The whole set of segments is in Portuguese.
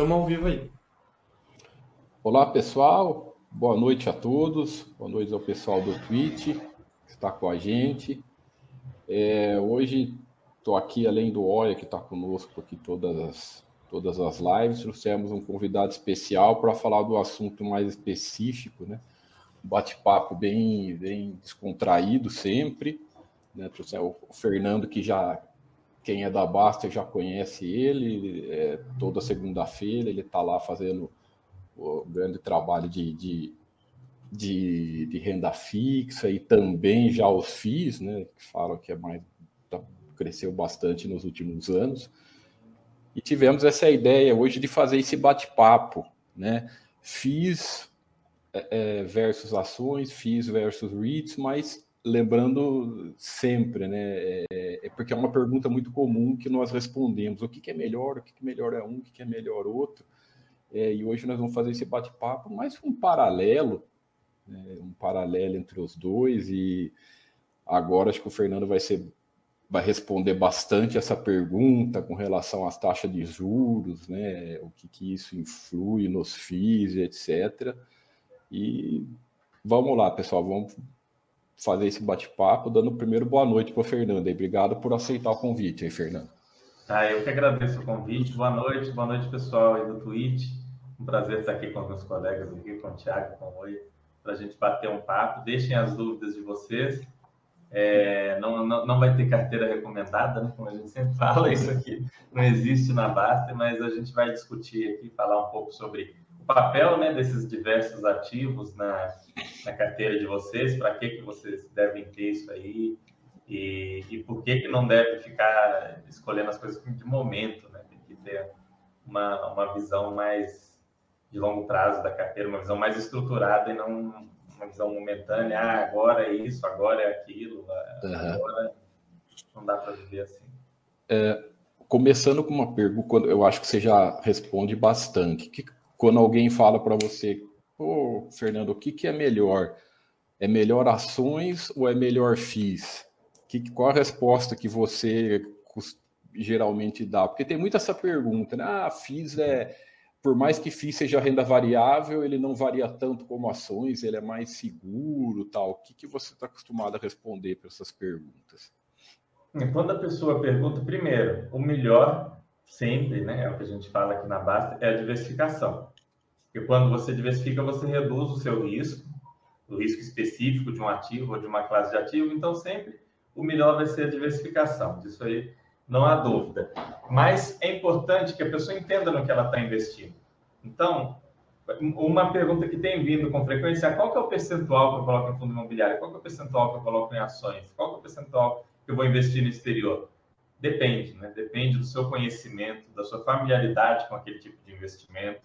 Estamos ao vivo aí. Olá, pessoal. Boa noite a todos. Boa noite ao pessoal do Twitch que está com a gente. É, hoje estou aqui, além do Oia, que está conosco aqui todas as, todas as lives, trouxemos um convidado especial para falar do assunto mais específico, né? Um bate-papo bem, bem descontraído sempre. Né? Trouxemos o Fernando, que já quem é da Basta já conhece ele, é, toda segunda-feira ele está lá fazendo o grande trabalho de, de, de, de, renda fixa e também já os FIIs, né, que falam que é mais, tá, cresceu bastante nos últimos anos. E tivemos essa ideia hoje de fazer esse bate-papo, né? FIIs é, é, versus ações, FIIs versus REITs, mas lembrando sempre, né? É, é, porque é uma pergunta muito comum que nós respondemos: o que, que é melhor, o que, que melhor é um, o que, que é melhor outro. É, e hoje nós vamos fazer esse bate-papo, mais um paralelo, né, um paralelo entre os dois. E agora acho que o Fernando vai ser vai responder bastante essa pergunta com relação às taxas de juros, né? O que, que isso influi nos FIIs, etc. E vamos lá, pessoal, vamos fazer esse bate-papo, dando primeiro boa noite para o Fernando. E obrigado por aceitar o convite aí, Fernando. Ah, eu que agradeço o convite. Boa noite, boa noite, pessoal aí do Twitch. Um prazer estar aqui com os meus colegas aqui, com o Thiago, com o Oi, para a gente bater um papo. Deixem as dúvidas de vocês. É, não, não, não vai ter carteira recomendada, né? como a gente sempre fala, isso aqui não existe na Basta, mas a gente vai discutir aqui, falar um pouco sobre papel né, desses diversos ativos na, na carteira de vocês, para que, que vocês devem ter isso aí e, e por que, que não deve ficar escolhendo as coisas de momento, né? Tem que ter uma, uma visão mais de longo prazo da carteira, uma visão mais estruturada e não uma visão momentânea, ah, agora é isso, agora é aquilo, agora não dá para viver assim. É, começando com uma pergunta, eu acho que você já responde bastante. Que, quando alguém fala para você, ô oh, Fernando, o que, que é melhor? É melhor ações ou é melhor FIIs? Que, qual a resposta que você geralmente dá? Porque tem muito essa pergunta, né? Ah, FIIs é. Por mais que FIIs seja renda variável, ele não varia tanto como ações, ele é mais seguro tal. O que, que você está acostumado a responder para essas perguntas? Quando a pessoa pergunta, primeiro, o melhor sempre, né, é o que a gente fala aqui na Basta, é a diversificação. Porque quando você diversifica, você reduz o seu risco, o risco específico de um ativo ou de uma classe de ativo, então sempre o melhor vai ser a diversificação. Disso aí não há dúvida. Mas é importante que a pessoa entenda no que ela está investindo. Então, uma pergunta que tem vindo com frequência é qual que é o percentual que eu coloco em fundo imobiliário? Qual que é o percentual que eu coloco em ações? Qual que é o percentual que eu vou investir no exterior? Depende, né? Depende do seu conhecimento, da sua familiaridade com aquele tipo de investimento,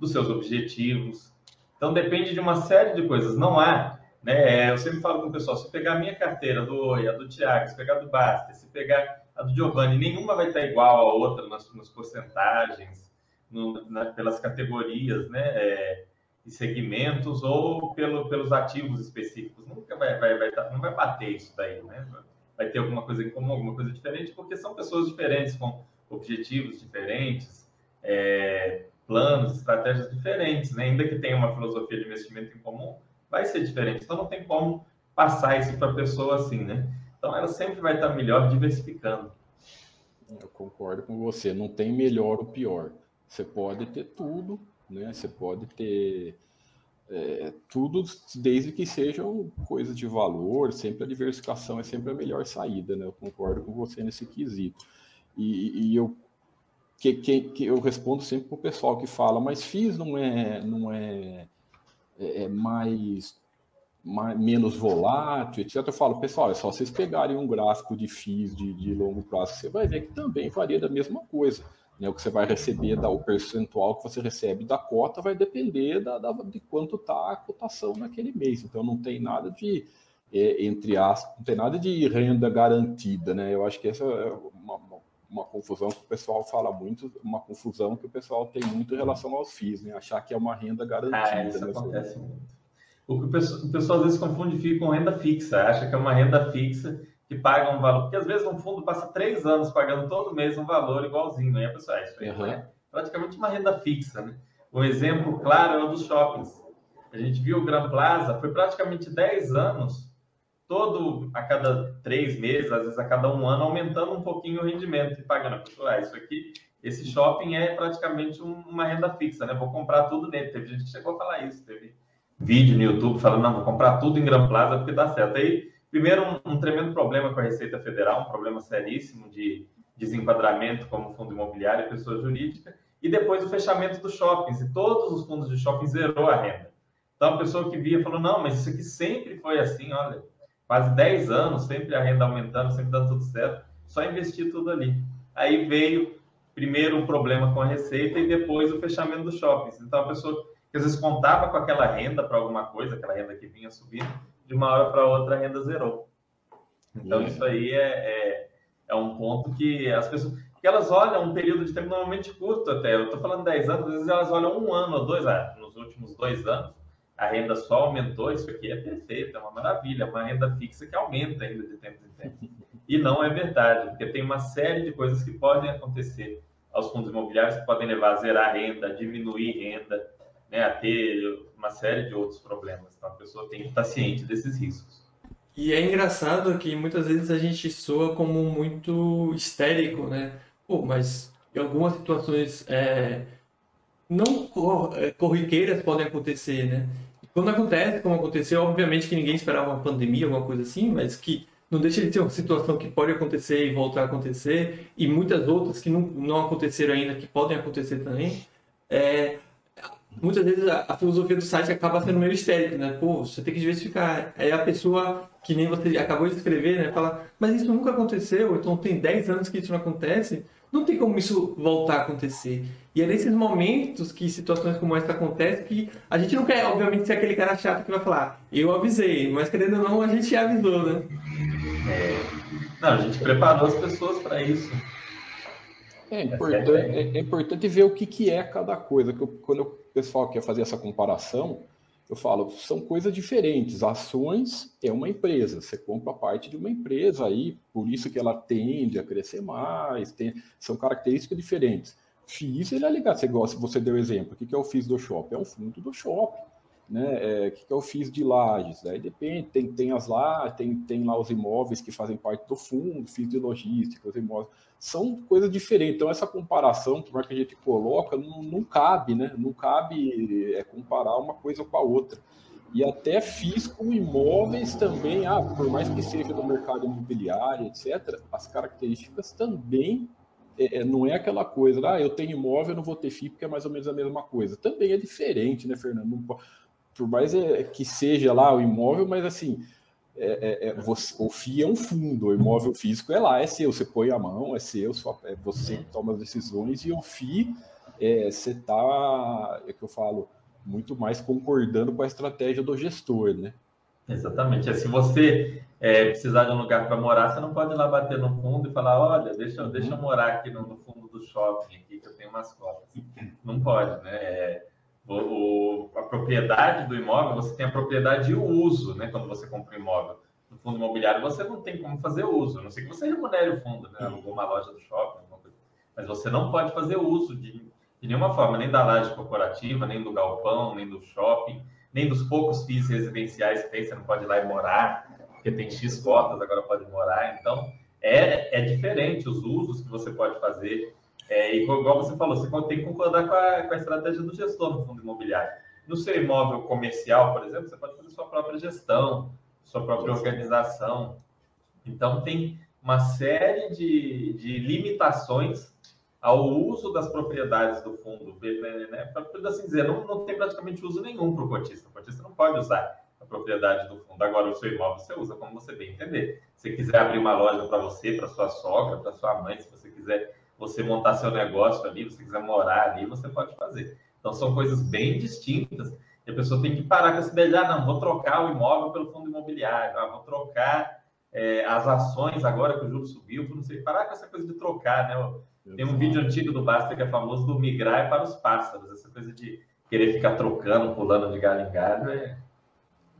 dos seus objetivos. Então depende de uma série de coisas. Não há, né? Eu sempre falo com o pessoal, se pegar a minha carteira do Oi, a do Thiago, se pegar a do Basta, se pegar a do Giovanni, nenhuma vai estar igual à outra nas, nas porcentagens, no, na, pelas categorias, né? É, e segmentos ou pelo, pelos ativos específicos. Nunca vai, vai, vai, não vai bater isso daí, né? vai ter alguma coisa em comum, alguma coisa diferente, porque são pessoas diferentes, com objetivos diferentes, é, planos, estratégias diferentes, né? ainda que tenha uma filosofia de investimento em comum, vai ser diferente. Então não tem como passar isso para a pessoa assim, né? Então ela sempre vai estar melhor diversificando. Eu concordo com você. Não tem melhor ou pior. Você pode ter tudo, né? Você pode ter é, tudo desde que sejam coisas de valor, sempre a diversificação é sempre a melhor saída, né? Eu concordo com você nesse quesito. E, e eu que, que, que, eu respondo sempre para o pessoal que fala, mas FIIs não é, não é, é, é mais, mais, menos volátil, etc. Eu falo, pessoal, é só vocês pegarem um gráfico de FIIs de, de longo prazo, você vai ver que também varia da mesma coisa. Né, o que você vai receber, da, o percentual que você recebe da cota vai depender da, da de quanto está a cotação naquele mês. Então não tem nada de, é, entre aspas, não tem nada de renda garantida, né? Eu acho que essa é uma, uma, confusão que o pessoal fala muito, uma confusão que o pessoal tem muito em relação aos FIIs, né? Achar que é uma renda garantida. Ah, isso né? acontece muito. O que o pessoal, o pessoal às vezes confunde FII com renda fixa, acha que é uma renda fixa que pagam um valor, porque às vezes um fundo passa três anos pagando todo mês um valor igualzinho, aí a pessoa, ah, isso aí uhum. é, praticamente uma renda fixa. Né? Um exemplo claro é o dos shoppings. A gente viu o Gran Plaza, foi praticamente 10 anos, todo a cada três meses, às vezes a cada um ano, aumentando um pouquinho o rendimento e pagando. Ah, isso aqui, esse shopping é praticamente um, uma renda fixa, né? Vou comprar tudo nele. Teve gente que chegou a falar isso, teve vídeo no YouTube falando, não, vou comprar tudo em Gran Plaza porque dá certo. Aí, primeiro, um, um tremendo problema com a Receita Federal, um problema seríssimo de desenquadramento como fundo imobiliário e pessoa jurídica, e depois o fechamento dos shoppings, e todos os fundos de shopping zerou a renda. Então, a pessoa que via falou, não, mas isso aqui sempre foi assim, olha, quase 10 anos, sempre a renda aumentando, sempre dando tudo certo, só investir tudo ali. Aí veio primeiro um problema com a receita e depois o fechamento dos shoppings. Então, a pessoa que às vezes contava com aquela renda para alguma coisa, aquela renda que vinha subindo, de uma hora para outra a renda zerou. Então, isso aí é, é, é, um ponto que as pessoas. que elas olham um período de tempo normalmente curto até. Eu estou falando 10 anos, às vezes elas olham um ano ou dois, ah, nos últimos dois anos, a renda só aumentou. Isso aqui é perfeito, é uma maravilha, é uma renda fixa que aumenta ainda de tempo em tempo. E não é verdade, porque tem uma série de coisas que podem acontecer aos fundos imobiliários que podem levar a zerar a renda, a diminuir renda, né, a ter uma série de outros problemas. Então a pessoa tem que estar ciente desses riscos. E é engraçado que muitas vezes a gente soa como muito histérico, né? Pô, mas em algumas situações é, não é, corriqueiras podem acontecer, né? E quando acontece, como aconteceu, obviamente que ninguém esperava uma pandemia, alguma coisa assim, mas que não deixa de ser uma situação que pode acontecer e voltar a acontecer, e muitas outras que não, não aconteceram ainda, que podem acontecer também. É, muitas vezes a, a, filosofia do site acaba sendo meio histérica, né? Pô, você tem que diversificar. Aí a pessoa, que nem você acabou de escrever, né? Fala, mas isso nunca aconteceu, então tem 10 anos que isso não acontece, não tem como isso voltar a acontecer. E é nesses momentos que situações como essa acontecem que a gente não quer, obviamente, ser aquele cara chato que vai falar, eu avisei, mas querendo ou não, a gente avisou, né? É... Não, a gente preparou as pessoas para isso. É importante, é, é importante ver o que, que é cada coisa. Que eu, quando o pessoal quer fazer essa comparação, eu falo, são coisas diferentes. Ações é uma empresa, você compra parte de uma empresa aí, por isso que ela tende a crescer mais, tem, são características diferentes. FIIs, ele é ligado, você gosta, você deu exemplo, o que é o FIIs do shopping? É um fundo do shopping né? É, o que, que eu fiz de lajes? Aí depende, tem, tem as lá, tem, tem lá os imóveis que fazem parte do fundo, fiz de logística, os imóveis. São coisas diferentes. Então, essa comparação, por mais que a gente coloca, não, não cabe, né? Não cabe é, comparar uma coisa com a outra. E até fiz com imóveis também, ah, por mais que seja do mercado imobiliário, etc., as características também é, é, não é aquela coisa, ah, eu tenho imóvel, eu não vou ter FII, porque é mais ou menos a mesma coisa. Também é diferente, né, Fernando? Não, por mais é, que seja lá o imóvel, mas assim, é, é, é você, o FII é um fundo, o imóvel físico é lá, é seu, você põe a mão, é seu, só, é você que toma as decisões, e o FII, é, você está, é que eu falo, muito mais concordando com a estratégia do gestor, né? Exatamente. É, se você é, precisar de um lugar para morar, você não pode ir lá bater no fundo e falar, olha, deixa, deixa eu morar aqui no, no fundo do shopping, aqui, que eu tenho umas cotas. Não pode, né? É, o, a propriedade do imóvel, você tem a propriedade e o uso, né? Quando você compra um imóvel. No fundo imobiliário, você não tem como fazer uso, a não sei que você remunere o fundo, né? Alugou uma loja do shopping, mas você não pode fazer uso de, de nenhuma forma, nem da laje corporativa, nem do galpão, nem do shopping, nem dos poucos FIIs residenciais que tem, você não pode ir lá e morar, porque tem X cotas, agora pode morar. Então, é, é diferente os usos que você pode fazer é, e igual você falou, você tem que concordar com a, com a estratégia do gestor no fundo imobiliário. No seu imóvel comercial, por exemplo, você pode fazer sua própria gestão, sua própria organização. Então, tem uma série de, de limitações ao uso das propriedades do fundo. Né? Para assim dizer, não, não tem praticamente uso nenhum para o cotista. O cotista não pode usar a propriedade do fundo. Agora, o seu imóvel você usa como você bem entender. Se quiser abrir uma loja para você, para sua sogra, para sua mãe, se você quiser você montar seu negócio ali, você quiser morar ali, você pode fazer. Então, são coisas bem distintas. E a pessoa tem que parar com essa ideia de, ah, não, vou trocar o imóvel pelo fundo imobiliário, ah, vou trocar é, as ações agora que o juro subiu, não sei, parar com essa coisa de trocar, né? Tem um vídeo antigo do Basta que é famoso do migrar para os pássaros, essa coisa de querer ficar trocando, pulando de galho em galho, é...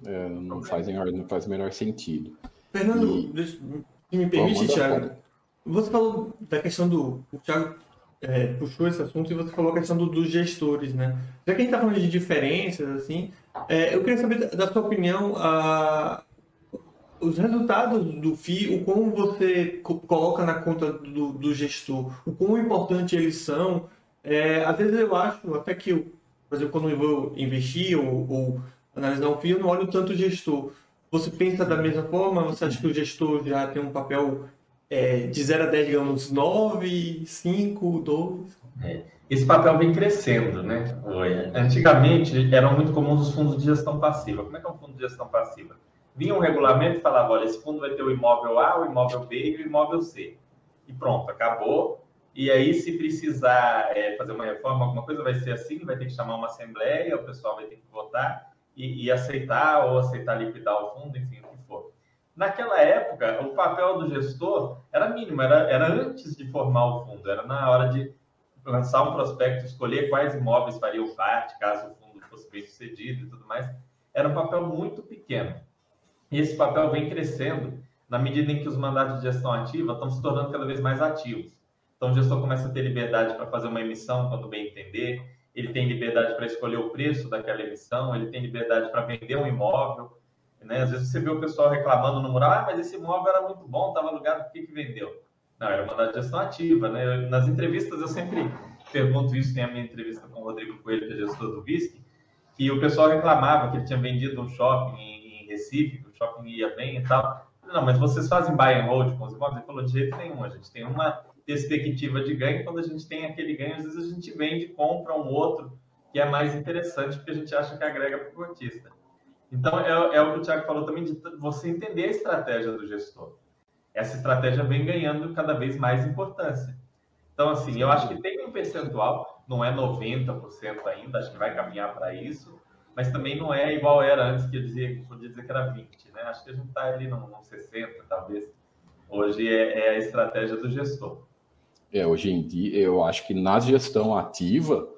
É, não, faz, não faz o menor sentido. Fernando, e... me permite, Thiago, você falou da questão do. O Thiago é, puxou esse assunto e você falou a questão do, dos gestores, né? Já que a gente está falando de diferenças, assim, é, eu queria saber da sua opinião a, os resultados do FII, o como você coloca na conta do, do gestor, o quão importante eles são. É, às vezes eu acho até que, por exemplo, quando eu vou investir ou, ou analisar um FII, eu não olho tanto o gestor. Você pensa da mesma forma? Você acha que o gestor já tem um papel é, de 0 a 10, digamos, 9, 5, 2? É. Esse papel vem crescendo, né? Antigamente eram muito comuns os fundos de gestão passiva. Como é que é um fundo de gestão passiva? Vinha um regulamento e falava: olha, esse fundo vai ter o imóvel A, o imóvel B e o imóvel C. E pronto, acabou. E aí, se precisar é, fazer uma reforma, alguma coisa, vai ser assim: vai ter que chamar uma assembleia, o pessoal vai ter que votar e, e aceitar ou aceitar liquidar o fundo, enfim. Naquela época, o papel do gestor era mínimo, era, era antes de formar o fundo, era na hora de lançar um prospecto, escolher quais imóveis fariam parte, caso o fundo fosse bem sucedido e tudo mais. Era um papel muito pequeno. E esse papel vem crescendo na medida em que os mandatos de gestão ativa estão se tornando cada vez mais ativos. Então, o gestor começa a ter liberdade para fazer uma emissão quando bem entender, ele tem liberdade para escolher o preço daquela emissão, ele tem liberdade para vender um imóvel. Né? Às vezes você vê o pessoal reclamando no mural, ah, mas esse imóvel era muito bom, estava alugado, por que, que vendeu? Não, era uma da gestão ativa. Né? Nas entrevistas eu sempre pergunto isso, tem a minha entrevista com o Rodrigo Coelho, que é gestor do VISC, que o pessoal reclamava que ele tinha vendido um shopping em Recife, que o shopping ia bem e tal. Não, mas vocês fazem buy and hold com os imóveis? Ele falou, de jeito nenhum, a gente tem uma perspectiva de ganho, quando a gente tem aquele ganho, às vezes a gente vende, compra um outro que é mais interessante, porque a gente acha que agrega para o cotista. Então, é, é, o que o Tiago falou também, de você entender a estratégia do gestor. Essa estratégia vem ganhando cada vez mais importância. Então, assim, eu acho que tem um percentual, não é 90% ainda, acho que vai caminhar para isso, mas também não é igual era antes, que eu dizia, podia dizer que era 20, né? Acho que a gente está ali num, 60, talvez. Hoje é, é a estratégia do gestor. É, hoje em dia, eu acho que na gestão ativa,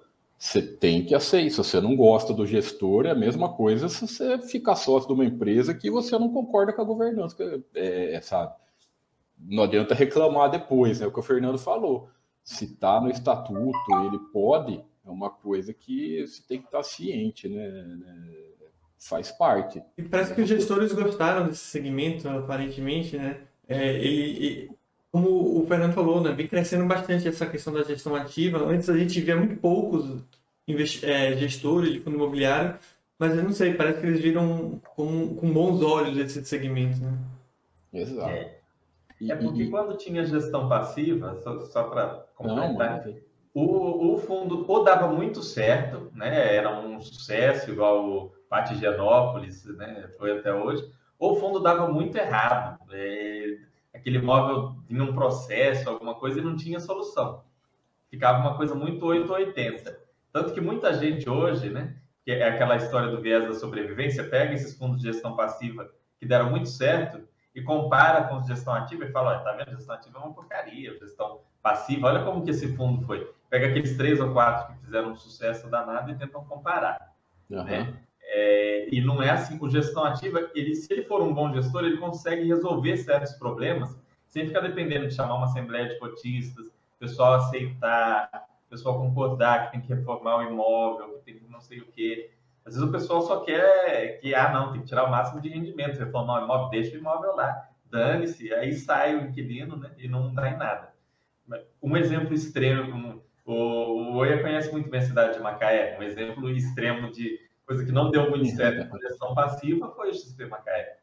você tem que aceitar. Se você não gosta do gestor, é a mesma coisa se você ficar sócio de uma empresa que você não concorda com a governança, é, é, sabe? Não adianta reclamar depois, né? O que o Fernando falou. Se está no estatuto, ele pode, é uma coisa que você tem que estar tá ciente, né? Faz parte. E parece que os gestores gostaram desse segmento, aparentemente, né? É, ele, como o Fernando falou, né, vem crescendo bastante essa questão da gestão ativa. Antes a gente via muito poucos é, gestores de fundo imobiliário, mas eu não sei, parece que eles viram com, com bons olhos esse segmento. Né? Exato. É, é porque quando tinha gestão passiva, só, só para completar, não, o, o fundo ou dava muito certo, né, era um sucesso, igual o Patigianópolis, né, foi até hoje, ou o fundo dava muito errado. É, aquele imóvel tinha um processo, alguma coisa, e não tinha solução. Ficava uma coisa muito 880. Tanto que muita gente hoje, né, que é aquela história do viés da sobrevivência, pega esses fundos de gestão passiva que deram muito certo e compara com os de gestão ativa e fala, olha, tá vendo, gestão ativa é uma porcaria, gestão passiva, olha como que esse fundo foi. Pega aqueles três ou quatro que fizeram um sucesso danado e tentam comparar. Uhum. Né? É, e não é assim, o gestão ativa, ele, se ele for um bom gestor, ele consegue resolver certos problemas sem ficar dependendo de chamar uma assembleia de cotistas, pessoal aceitar, pessoal concordar que tem que reformar o imóvel, que tem que não sei o quê. Às vezes o pessoal só quer que, ah, não, tem que tirar o máximo de rendimento, reformar o imóvel, deixa o imóvel lá, dane-se, aí sai o inquilino né, e não dá em nada. Um exemplo extremo, o, o Oia conhece muito bem a cidade de Macaé, um exemplo extremo de coisa que não deu muito certo com gestão passiva foi o XP Macaé.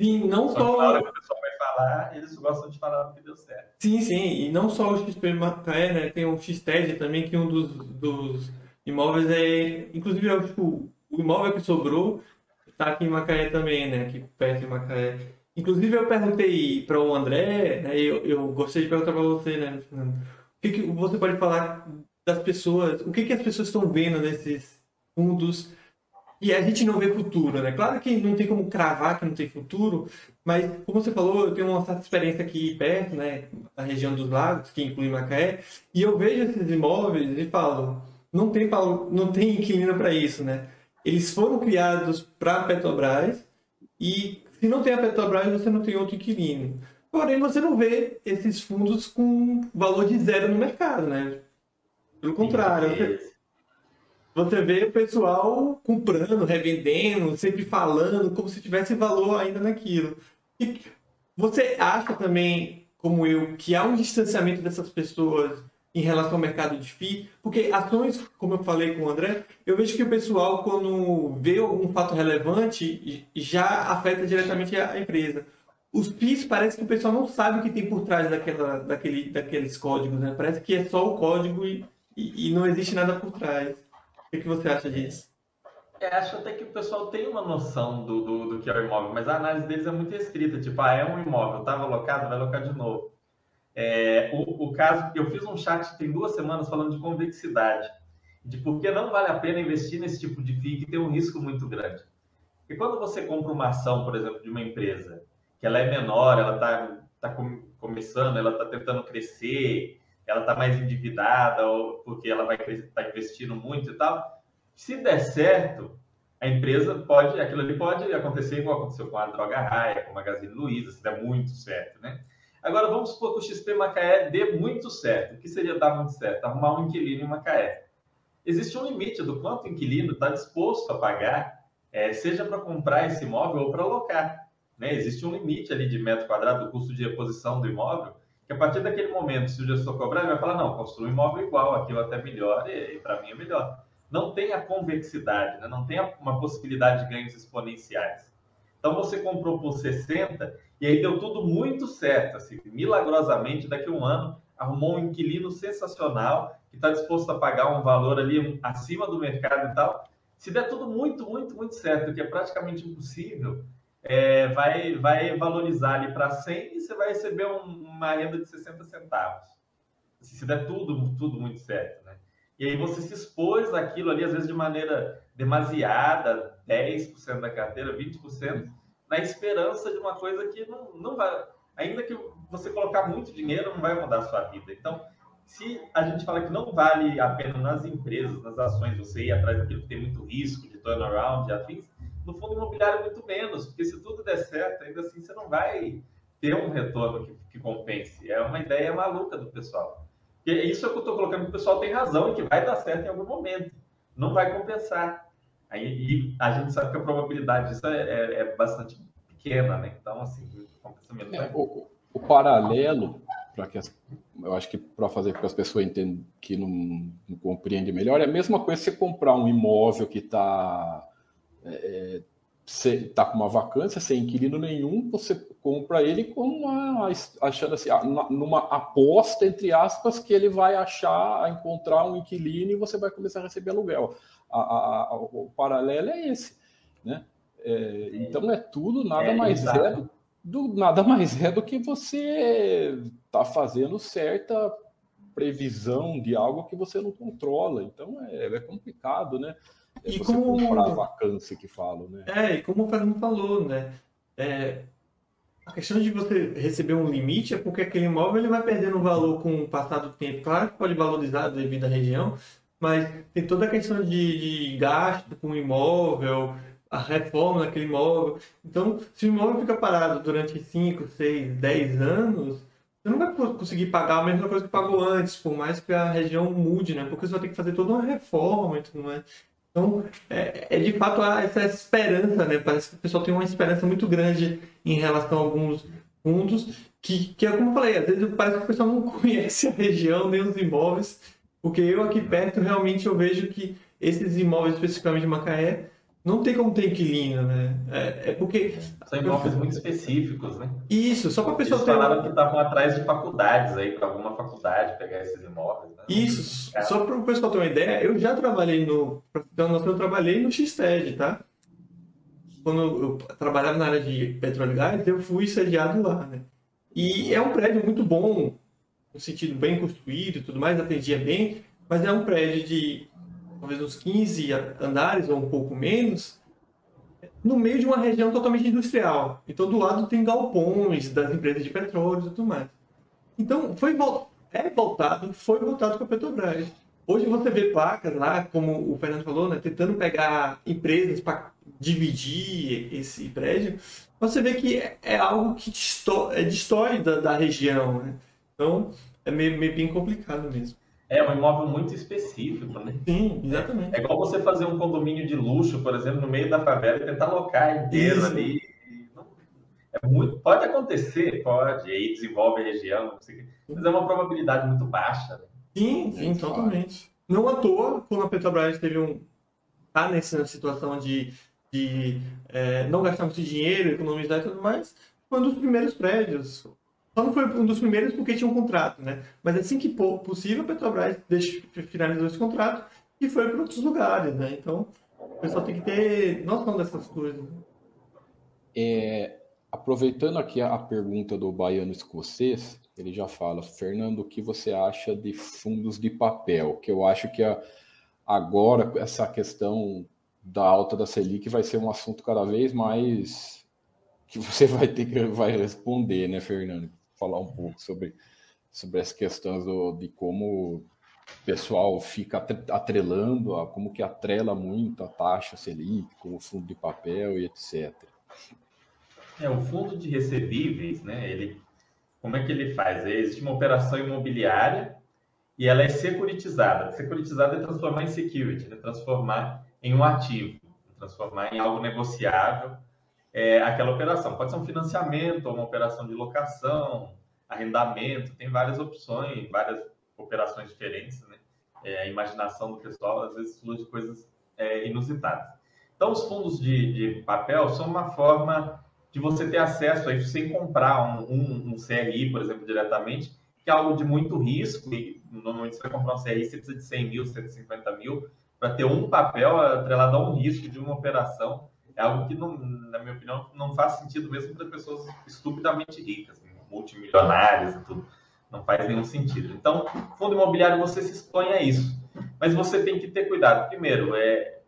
Sim, não só. só... Na hora que o pessoal vai falar, eles gostam de falar que deu certo. Sim, sim, e não só o XP Macaé, né? Tem o XTED também, que um dos, dos imóveis é. Inclusive, é, tipo, o imóvel que sobrou está aqui em Macaé também, né? Aqui perto de Macaé. Inclusive, eu perguntei para o André, né? Eu, eu gostei de perguntar para você, né, Fernando? O que, que você pode falar das pessoas? O que, que as pessoas estão vendo nesses fundos? E a gente não vê futuro, né? Claro que não tem como cravar que não tem futuro, mas como você falou, eu tenho uma certa experiência aqui perto, né? Na região dos lagos, que inclui Macaé, e eu vejo esses imóveis e falo, não tem, não tem inquilino para isso, né? Eles foram criados para a Petrobras e se não tem a Petrobras, você não tem outro inquilino. Porém, você não vê esses fundos com valor de zero no mercado, né? Pelo contrário, você, você vê o pessoal comprando, revendendo, sempre falando, como se tivesse valor ainda naquilo. E você acha também, como eu, que há um distanciamento dessas pessoas em relação ao mercado de FII? Porque ações, como eu falei com o André, eu vejo que o pessoal, quando vê algum fato relevante, já afeta diretamente a empresa. Os FIIs parece que o pessoal não sabe o que tem por trás daquela, daquele, daqueles códigos, né? Parece que é só o código e, e, e não existe nada por trás. O que, você acha disso? É, acho até que o pessoal tem uma noção do, do, do, que é o imóvel, mas a análise deles é muito restrita. Tipo, ah, é um imóvel, estava alocado, vai alocar de novo. É, o, o caso, eu fiz um chat tem duas semanas falando de convexidade, de por que não vale a pena investir nesse tipo de FII que tem um risco muito grande. E quando você compra uma ação, por exemplo, de uma empresa, que ela é menor, ela está tá começando, ela está tentando crescer, ela está mais endividada, ou porque ela vai estar tá investindo muito e tal. Se der certo, a empresa pode, aquilo ali pode acontecer igual aconteceu com a Droga Raia, com a Magazine Luiza, se der muito certo, né? Agora, vamos supor que o XP Macaé dê muito certo. O que seria dar muito certo? Arrumar um inquilino em Macaé. Existe um limite do quanto o inquilino está disposto a pagar, é, seja para comprar esse imóvel ou para alocar. Né? Existe um limite ali de metro quadrado do custo de reposição do imóvel, que a partir daquele momento, se o gestor cobrar, ele vai falar, não, construa um imóvel igual, aquilo até melhor e, e para mim é melhor. Não tem a convexidade, né? não tem uma possibilidade de ganhos exponenciais. Então você comprou por 60 e aí deu tudo muito certo, assim, milagrosamente daqui a um ano arrumou um inquilino sensacional que está disposto a pagar um valor ali acima do mercado e tal. Se der tudo muito, muito, muito certo, que é praticamente impossível, é, vai, vai valorizar ali para 100 e você vai receber um, uma renda de 60 centavos. Se der tudo, tudo muito certo, né? E aí você se expôs aquilo ali, às vezes de maneira demasiada, 10% da carteira, 20%, na esperança de uma coisa que não, não vai... Ainda que você colocar muito dinheiro, não vai mudar a sua vida. Então, se a gente fala que não vale a pena nas empresas, nas ações, você ir atrás daquilo que tem muito risco de turnaround, de afins, no fundo imobiliário muito menos, porque se tudo der certo, ainda assim você não vai ter um retorno que, que compense. É uma ideia maluca do pessoal. E isso é o que eu estou colocando, que o pessoal tem razão e que vai dar certo em algum momento. Não vai compensar. Aí, e a gente sabe que a probabilidade disso é, é, é bastante pequena, né? Então, assim, o é, o, o paralelo, para que as, eu acho que para fazer com que as pessoas entendam que não, não compreendem melhor, é a mesma coisa você comprar um imóvel que está é, está com uma vacância sem inquilino nenhum, você compra ele com uma, achando assim, numa aposta, entre aspas, que ele vai achar, encontrar um inquilino e você vai começar a receber aluguel. A, a, a, o paralelo é esse. Né? É, então é tudo nada é, mais é do, do, nada mais é do que você está fazendo certa previsão de algo que você não controla. Então é, é complicado, né? É e como comprar a vacância que falam, né? É, e como o Fernando falou, né? É, a questão de você receber um limite é porque aquele imóvel ele vai perdendo valor com o passar do tempo. Claro que pode valorizar devido à região, mas tem toda a questão de, de gasto com o imóvel, a reforma daquele imóvel. Então, se o imóvel fica parado durante 5, 6, 10 anos, você não vai conseguir pagar a mesma coisa que pagou antes, por mais que a região mude, né? Porque você vai ter que fazer toda uma reforma e tudo mais. Então, é, é, de fato essa esperança, né? Parece que o pessoal tem uma esperança muito grande em relação a alguns fundos, que, que é como eu falei, às vezes parece que o pessoal não conhece a região, nem os imóveis, porque eu aqui perto realmente eu vejo que esses imóveis, especificamente de Macaé, não tem como ter inquilino, né? É, é porque. São imóveis muito específicos, né? Isso, só para a pessoa Eles ter. falaram que estavam atrás de faculdades aí, para alguma faculdade pegar esses imóveis. Né? Isso, é. só para o pessoal ter uma ideia, eu já trabalhei no. Para eu trabalhei no Xted, tá? Quando eu trabalhava na área de petróleo e gás, eu fui sediado lá, né? E é um prédio muito bom, no sentido bem construído e tudo mais, atendia bem, mas é um prédio de talvez uns 15 andares ou um pouco menos, no meio de uma região totalmente industrial. Então, do lado tem galpões das empresas de petróleo e tudo mais. Então, foi é voltado, foi voltado para a Petrobras. Hoje você vê placas lá, como o Fernando falou, né, tentando pegar empresas para dividir esse prédio. Você vê que é, é algo que é de história da, da região. Né? Então, é meio, meio bem complicado mesmo. É um imóvel muito específico, né? Sim, exatamente. É igual você fazer um condomínio de luxo, por exemplo, no meio da favela e tentar alocar inteiro Isso. ali. É muito, pode acontecer, pode, aí desenvolve a região, mas é uma probabilidade muito baixa. Né? Sim, sim, totalmente. Não à toa, quando a Petrobras teve um. tá nessa situação de, de é, não gastar muito dinheiro, economizar e tudo mais, foi um dos primeiros prédios. Não foi um dos primeiros porque tinha um contrato, né? Mas assim que possível, a Petrobras finalizou esse contrato e foi para outros lugares, né? Então, o pessoal tem que ter noção dessas coisas. É, aproveitando aqui a pergunta do baiano escocês, ele já fala, Fernando, o que você acha de fundos de papel? Que eu acho que a, agora essa questão da alta da Selic vai ser um assunto cada vez mais que você vai ter que vai responder, né, Fernando? Falar um pouco sobre, sobre as questões do, de como o pessoal fica atrelando, a, como que atrela muito a taxa Selic com o fundo de papel e etc. É, o fundo de recebíveis, né, ele como é que ele faz? Existe uma operação imobiliária e ela é securitizada. Securitizada é transformar em security, é transformar em um ativo, transformar em algo negociável é, aquela operação. Pode ser um financiamento, uma operação de locação, arrendamento, tem várias opções, várias operações diferentes, né? É, a imaginação do pessoal às vezes surge coisas é, inusitadas. Então, os fundos de, de papel são uma forma de você ter acesso a isso sem comprar um, um, um, CRI, por exemplo, diretamente, que é algo de muito risco, e normalmente você vai comprar um CRI, você precisa de 100 mil, 150 mil, para ter um papel atrelado a um risco de uma operação, é algo que, não, na minha opinião, não faz sentido mesmo para pessoas estupidamente ricas, multimilionárias e tudo. Não faz nenhum sentido. Então, fundo imobiliário, você se expõe a isso. Mas você tem que ter cuidado. Primeiro, é,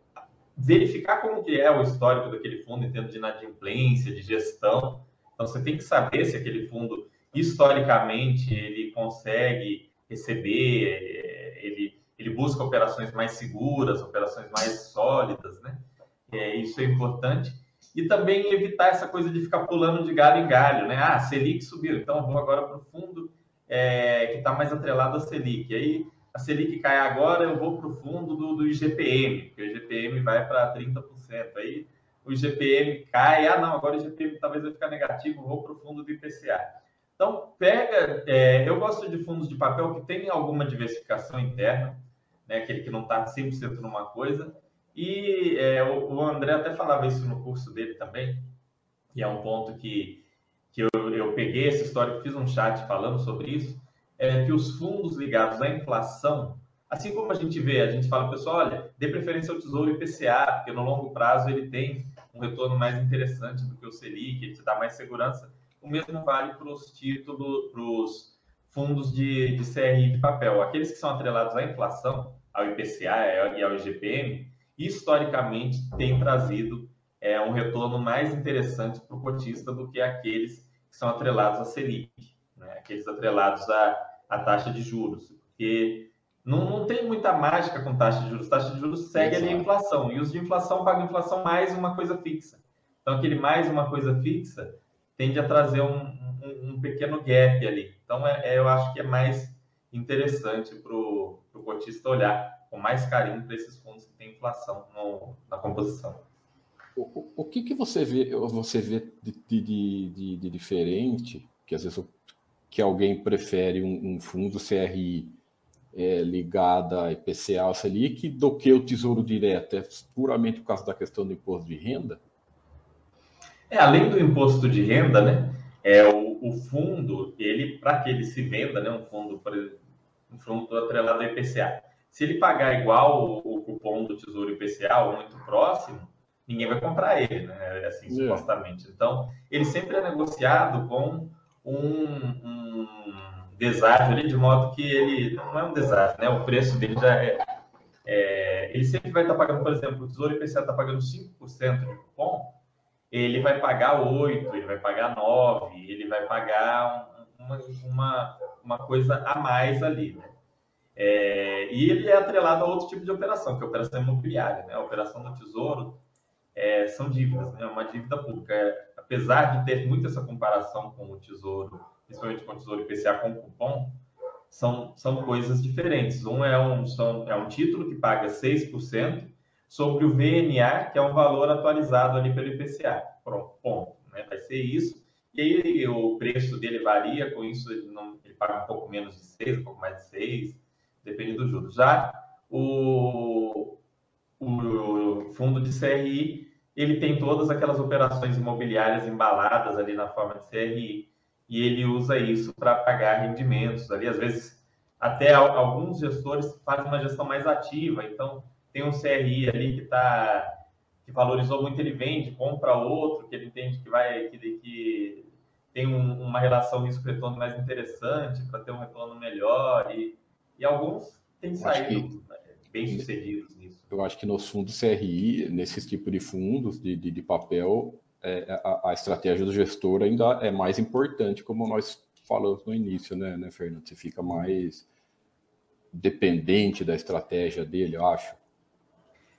verificar como que é o histórico daquele fundo em termos de inadimplência, de gestão. Então, você tem que saber se aquele fundo, historicamente, ele consegue receber, eh, ele, ele busca operações mais seguras, operações mais sólidas, né? É, isso é importante. E também evitar essa coisa de ficar pulando de galho em galho, né? Ah, Selic subiu, então vou agora para o fundo é, que está mais atrelado a Selic. Aí a Selic cai agora, eu vou para o fundo do, do IGPM, porque o IGPM vai para 30%. Aí o IGPM cai, ah, não, agora o IGPM talvez vai ficar negativo, vou para o fundo do IPCA. Então, pega. É, eu gosto de fundos de papel que tem alguma diversificação interna, né, aquele que não está 100% numa coisa. E é, o, o, André até falava isso no curso dele também, que é um ponto que, que eu, eu peguei essa história, fiz um chat falando sobre isso é que os fundos ligados à inflação, assim como a gente vê, a gente fala, pessoal, olha, dê preferência ao Tesouro IPCA, porque no longo prazo ele tem um retorno mais interessante do que o Selic, ele te dá mais segurança. O mesmo vale para os títulos, para os fundos de, de CRI de papel. Aqueles que são atrelados à inflação, ao IPCA e ao IGPM, historicamente têm trazido é, um retorno mais interessante para o cotista do que aqueles que são atrelados à Selic, né? aqueles atrelados a a taxa de juros, porque não, não tem muita mágica com taxa de juros. Taxa de juros segue Exato. ali a inflação, e os de inflação pagam inflação mais uma coisa fixa. Então, aquele mais uma coisa fixa tende a trazer um, um, um pequeno gap ali. Então, é, é, eu acho que é mais interessante para o cotista olhar com mais carinho para esses fundos que têm inflação no, na composição. O, o que, que você vê, você vê de, de, de, de diferente, que às vezes que alguém prefere um, um fundo CRI é, ligado a IPCA ou Selic do que o Tesouro Direto? É puramente por causa da questão do imposto de renda? É, além do imposto de renda, né? É, o, o fundo, ele, para que ele se venda, né? Um fundo, por exemplo, um fundo atrelado ao IPCA. Se ele pagar igual o, o cupom do Tesouro IPCA ou muito próximo, ninguém vai comprar ele, né? Assim, é. supostamente. Então, ele sempre é negociado com um, um deságio ali, de modo que ele não é um deságio, né? O preço dele já é, é ele sempre vai estar pagando, por exemplo, o Tesouro IPCA está pagando 5% de cupom, ele vai pagar 8, ele vai pagar 9, ele vai pagar uma, uma, uma coisa a mais ali, né? É, e ele é atrelado a outro tipo de operação, que é a operação imobiliária, né? A operação do Tesouro é, são dívidas, né? Uma dívida pública. É, apesar de ter muito essa comparação com o Tesouro, principalmente com o Tesouro IPCA com o cupom, são, são coisas diferentes. Um é um, são, é um título que paga 6% sobre o VNA, que é um valor atualizado ali pelo IPCA. Pronto, ponto. Né? Vai ser isso. E aí o preço dele varia, com isso ele, não, ele paga um pouco menos de 6, um pouco mais de 6, depende do juros. Já o, o fundo de CRI, ele tem todas aquelas operações imobiliárias embaladas ali na forma de CRI, e ele usa isso para pagar rendimentos ali, às vezes até alguns gestores fazem uma gestão mais ativa, então tem um CRI ali que está que valorizou muito, ele vende, compra outro, que ele entende que vai que, que tem um, uma relação risco-retorno mais interessante para ter um retorno melhor e, e alguns têm saído que, né, bem sucedidos nisso. Eu acho que nos fundos CRI, nesses tipos de fundos de, de, de papel, é, a, a, estratégia do gestor ainda é mais importante, como nós falamos no início, né, né Fernando? Você fica mais dependente da estratégia dele, eu acho.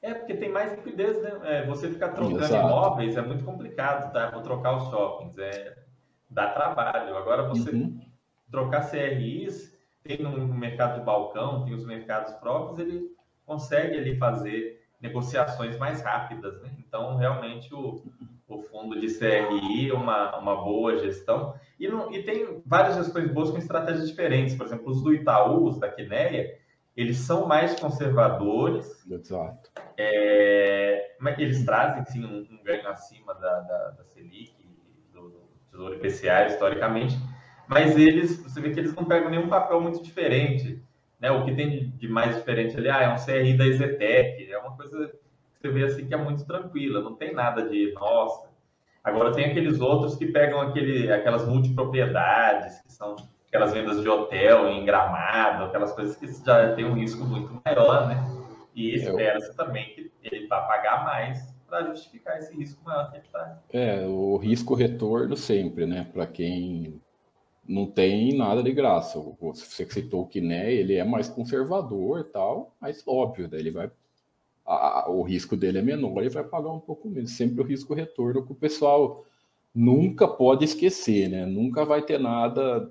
É, porque tem mais liquidez, né? É, você ficar trocando Exato. imóveis é muito complicado, tá? Vou trocar os shoppings, é, dá trabalho. Agora, você uhum. trocar CRIs, tem no mercado de balcão, tem os mercados próprios, ele consegue ali fazer negociações mais rápidas, né? Então, realmente, o, o fundo de CRI, uma, uma boa gestão. E, não, e tem várias gestões boas com estratégias diferentes. Por exemplo, os do Itaú, os da Quineia, eles são mais conservadores. Exato. É, eles trazem, sim, um, um ganho acima da, da, da Selic, do, do Tesouro IPCA, historicamente, mas eles, você vê que eles não pegam nenhum papel muito diferente. Né? O que tem de mais diferente ali ah, é um CRI da Exetec, é uma coisa que você vê assim que é muito tranquila, não tem nada de, nossa. Agora tem aqueles outros que pegam aquele, aquelas multipropriedades, que são aquelas vendas de hotel em gramado, aquelas coisas que já tem um risco muito maior, né? E espera-se também que ele vá pagar mais para justificar esse risco maior que ele está. É, o risco-retorno sempre, né? Para quem não tem nada de graça. Você citou o Kiné, ele é mais conservador e tal, mas óbvio, daí ele vai. A, o risco dele é menor, ele vai pagar um pouco menos. Sempre o risco-retorno que o pessoal nunca pode esquecer, né? Nunca vai ter nada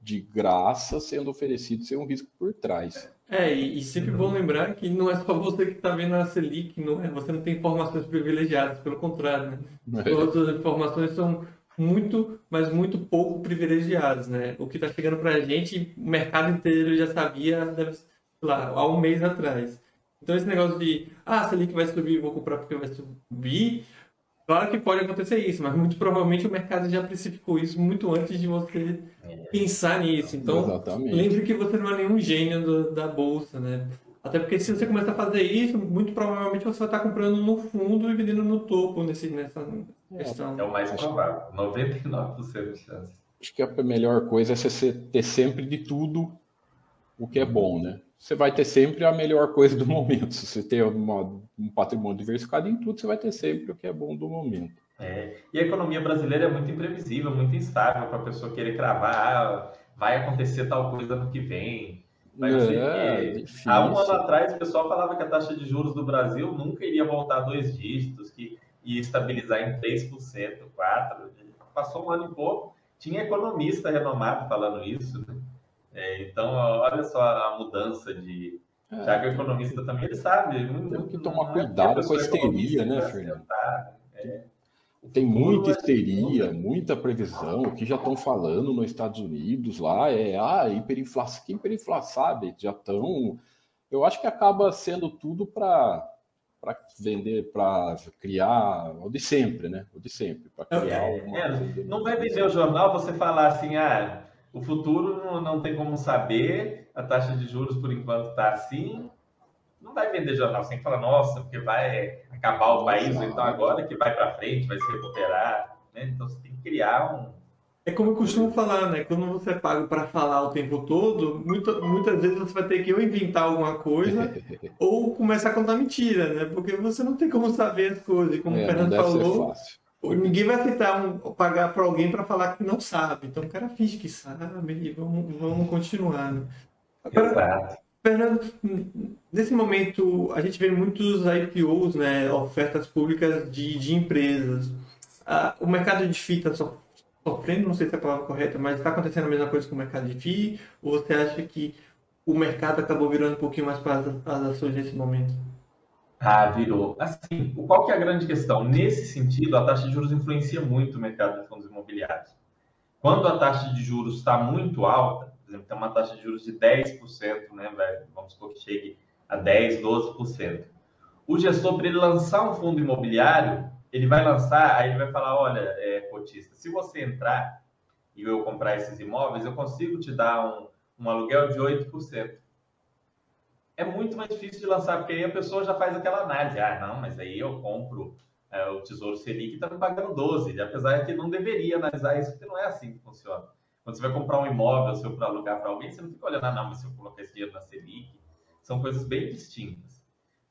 de graça sendo oferecido sem um risco por trás. É, e, e sempre bom lembrar que não é só você que está vendo a Selic, não é, você não tem informações privilegiadas, pelo contrário, né? É. Todas as informações são muito, mas muito pouco privilegiadas, né? O que está chegando para a gente, o mercado inteiro já sabia, deve, lá, há um mês atrás. Então esse negócio de, ah, Selic vai subir, vou comprar porque vai subir, Claro que pode acontecer isso, mas muito provavelmente o mercado já precificou isso muito antes de você é. pensar nisso. Então, Exatamente. lembre que você não é nenhum gênio do, da bolsa, né? Até porque se você começar a fazer isso, muito provavelmente você vai estar comprando no fundo e vendendo no topo nesse, nessa questão. É o mais provável, 99% de chance. Acho que a melhor coisa é você ter sempre de tudo o que é bom, né? você vai ter sempre a melhor coisa do momento. Se você tem uma, um patrimônio diversificado em tudo, você vai ter sempre o que é bom do momento. É, e a economia brasileira é muito imprevisível, muito instável para a pessoa querer cravar, ah, vai acontecer tal coisa no que vem. Vai é, que... Há um ano atrás, o pessoal falava que a taxa de juros do Brasil nunca iria voltar a dois dígitos, que ia estabilizar em 3%, 4%. Passou um ano e pouco, tinha economista renomado falando isso, né? É, então, olha só a mudança de. É. Já que o economista também ele sabe. Tem que tomar cuidado com a histeria, né, Fernando? É, tem muita histeria, muita previsão. O que já estão falando nos Estados Unidos lá é ah, hiperinflação. Que hiperinflação, sabe? Já estão. Eu acho que acaba sendo tudo para para vender, para criar o de sempre, né? O de sempre, para criar. É, é, não vai vender o jornal você falar assim, ah, o futuro não, não tem como saber, a taxa de juros por enquanto está assim. Não vai vender jornal, você tem que falar, nossa, porque vai acabar o país, então agora que vai para frente, vai se recuperar. Né? Então você tem que criar um. É como eu costumo falar, né? Quando você é pago para falar o tempo todo, muita, muitas vezes você vai ter que ou inventar alguma coisa ou começar a contar mentira, né? Porque você não tem como saber as coisas. Como é, o Fernando falou, Ninguém vai aceitar um, pagar para alguém para falar que não sabe. Então o cara finge que sabe e vamos, vamos continuar. Né? Agora, Fernando, nesse momento a gente vê muitos IPOs, né, ofertas públicas de, de empresas. Ah, o mercado de fita só sofrendo, não sei se é a palavra correta, mas está acontecendo a mesma coisa com o mercado de FII? Ou você acha que o mercado acabou virando um pouquinho mais para as, ações nesse momento? Ah, virou. Assim, qual que é a grande questão? Nesse sentido, a taxa de juros influencia muito o mercado de fundos imobiliários. Quando a taxa de juros está muito alta, por exemplo, tem uma taxa de juros de 10%, né, velho? Vamos supor que chegue a 10, 12%. O gestor, para ele lançar um fundo imobiliário, ele vai lançar, aí ele vai falar, olha, é, cotista, se você entrar e eu comprar esses imóveis, eu consigo te dar um, um aluguel de 8% é muito mais difícil de lançar, porque aí a pessoa já faz aquela análise. Ah, não, mas aí eu compro é, o Tesouro Selic está me pagando 12, apesar de que não deveria analisar isso, porque não é assim que funciona. Quando você vai comprar um imóvel seu para alugar para alguém, você não fica olhando, ah, não, mas se eu colocar esse dinheiro na Selic, são coisas bem distintas.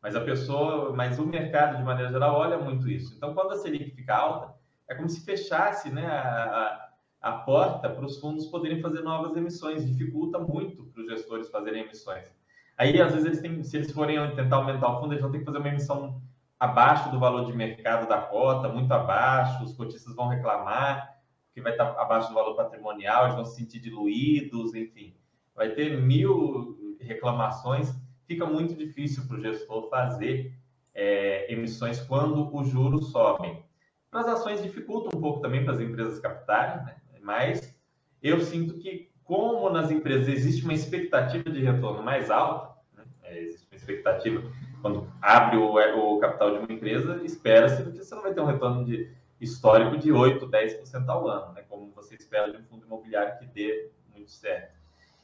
Mas a pessoa, mas o mercado, de maneira geral, olha muito isso. Então, quando a Selic fica alta, é como se fechasse né, a, a, porta para os fundos poderem fazer novas emissões. Dificulta muito para os gestores fazerem emissões. Aí, às vezes, eles têm, se eles forem tentar aumentar o fundo, eles vão ter que fazer uma emissão abaixo do valor de mercado da cota, muito abaixo, os cotistas vão reclamar, que vai estar abaixo do valor patrimonial, eles vão se sentir diluídos, enfim. Vai ter mil reclamações, fica muito difícil para o gestor fazer é, emissões quando os juros sobem. Para as ações dificulta um pouco também para as empresas captarem, né? mas eu sinto que como nas empresas existe uma expectativa de retorno mais alta, né? é, existe uma expectativa, quando abre o, o capital de uma empresa, espera-se que você não vai ter um retorno de, histórico de 8, 10% ao ano, né? como você espera de um fundo imobiliário que dê muito certo.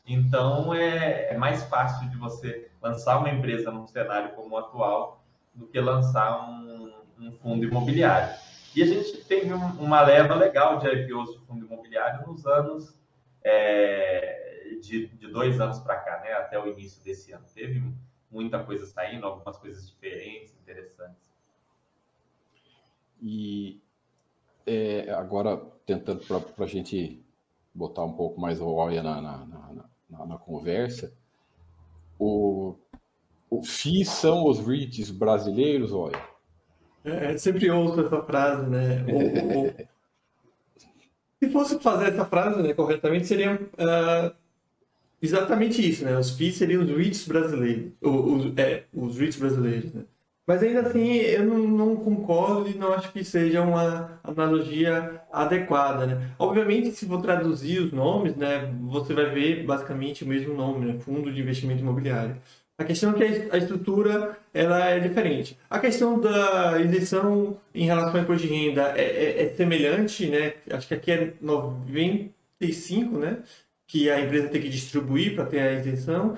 Então, é, é, mais fácil de você lançar uma empresa num cenário como o atual do que lançar um, um fundo imobiliário. E a gente teve um, uma leva legal de IPOs de fundo imobiliário nos anos é, de, de, dois anos para cá, né, até o início desse ano. Teve muita coisa saindo, algumas coisas diferentes, interessantes. E é, agora, tentando para a gente botar um pouco mais o olha na, na, na, na, conversa, o, o são os REITs brasileiros, olha? É, sempre ouço essa frase, né? O, o, se fosse fazer essa frase né, corretamente, seria uh, exatamente isso, né? Os FIIs seriam os REITs brasileiros, os, é, os REITs brasileiros, né? Mas ainda assim, eu não, não, concordo e não acho que seja uma analogia adequada, né? Obviamente, se for traduzir os nomes, né, você vai ver basicamente o mesmo nome, né? Fundo de Investimento Imobiliário. A questão é que a estrutura ela é diferente. A questão da isenção em relação ao imposto de renda é, é, é, semelhante, né? Acho que aqui é 95, né? Que a empresa tem que distribuir para ter a isenção.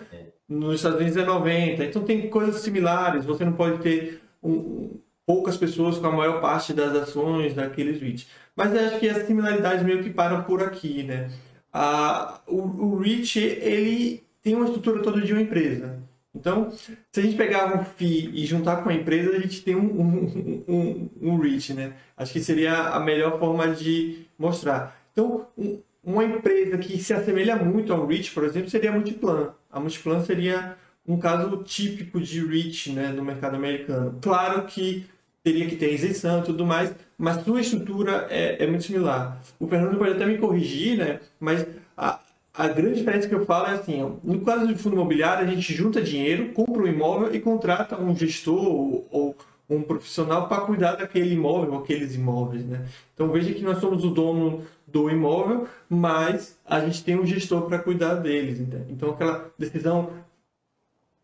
Nos Estados Unidos é 90. Então tem coisas similares. Você não pode ter um, poucas pessoas com a maior parte das ações daqueles REITs. Mas acho que as similaridades meio que param por aqui, né? A, o, o ele tem uma estrutura toda de uma empresa. Então, se a gente pegar um FII e juntar com a empresa, a gente tem um, um, um, um né? Acho que seria a melhor forma de mostrar. Então, um, uma empresa que se assemelha muito ao reach, por exemplo, seria a Multiplan. A Multiplan seria um caso típico de reach né, no mercado americano. Claro que teria que ter isenção e tudo mais, mas sua estrutura é, é muito similar. O Fernando pode até me corrigir, né? Mas a, a grande diferença que eu falo é assim, no caso de fundo imobiliário, a gente junta dinheiro, compra um imóvel e contrata um gestor ou, ou um profissional para cuidar daquele imóvel, aqueles imóveis, né? Então veja que nós somos o dono do imóvel, mas a gente tem um gestor para cuidar deles? Então aquela decisão,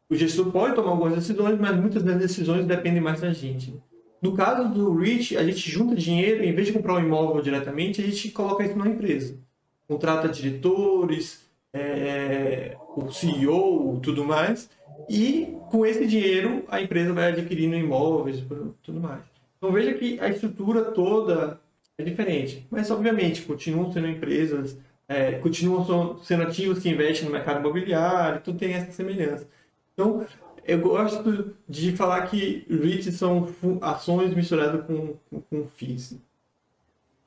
o gestor pode tomar algumas decisões, mas muitas das decisões dependem mais da gente. No caso do REIT, a gente junta dinheiro, em vez de comprar um imóvel diretamente, a gente coloca isso na empresa contrata diretores, é, o CEO, tudo mais, e com esse dinheiro a empresa vai adquirindo imóveis, tudo mais. Então veja que a estrutura toda é diferente, mas obviamente continuam sendo empresas, é, continuam sendo ativos que investem no mercado imobiliário, tudo tem essa semelhança. Então eu gosto de falar que REITs são ações misturadas com, com, com FIIs.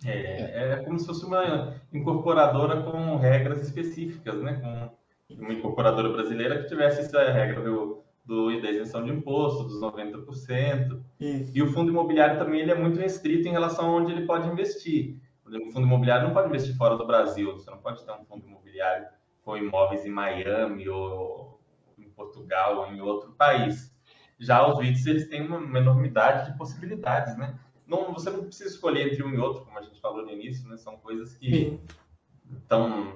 É, é como se fosse uma incorporadora com regras específicas, né? Com uma incorporadora brasileira que tivesse essa regra do, do, da isenção de imposto, dos 90%. Isso. E o fundo imobiliário também ele é muito restrito em relação a onde ele pode investir. O fundo imobiliário não pode investir fora do Brasil. Você não pode ter um fundo imobiliário com imóveis em Miami ou em Portugal ou em outro país. Já os REITs, eles têm uma enormidade de possibilidades, né? Não, você não precisa escolher entre um e outro, como a gente falou no início, né? São coisas que estão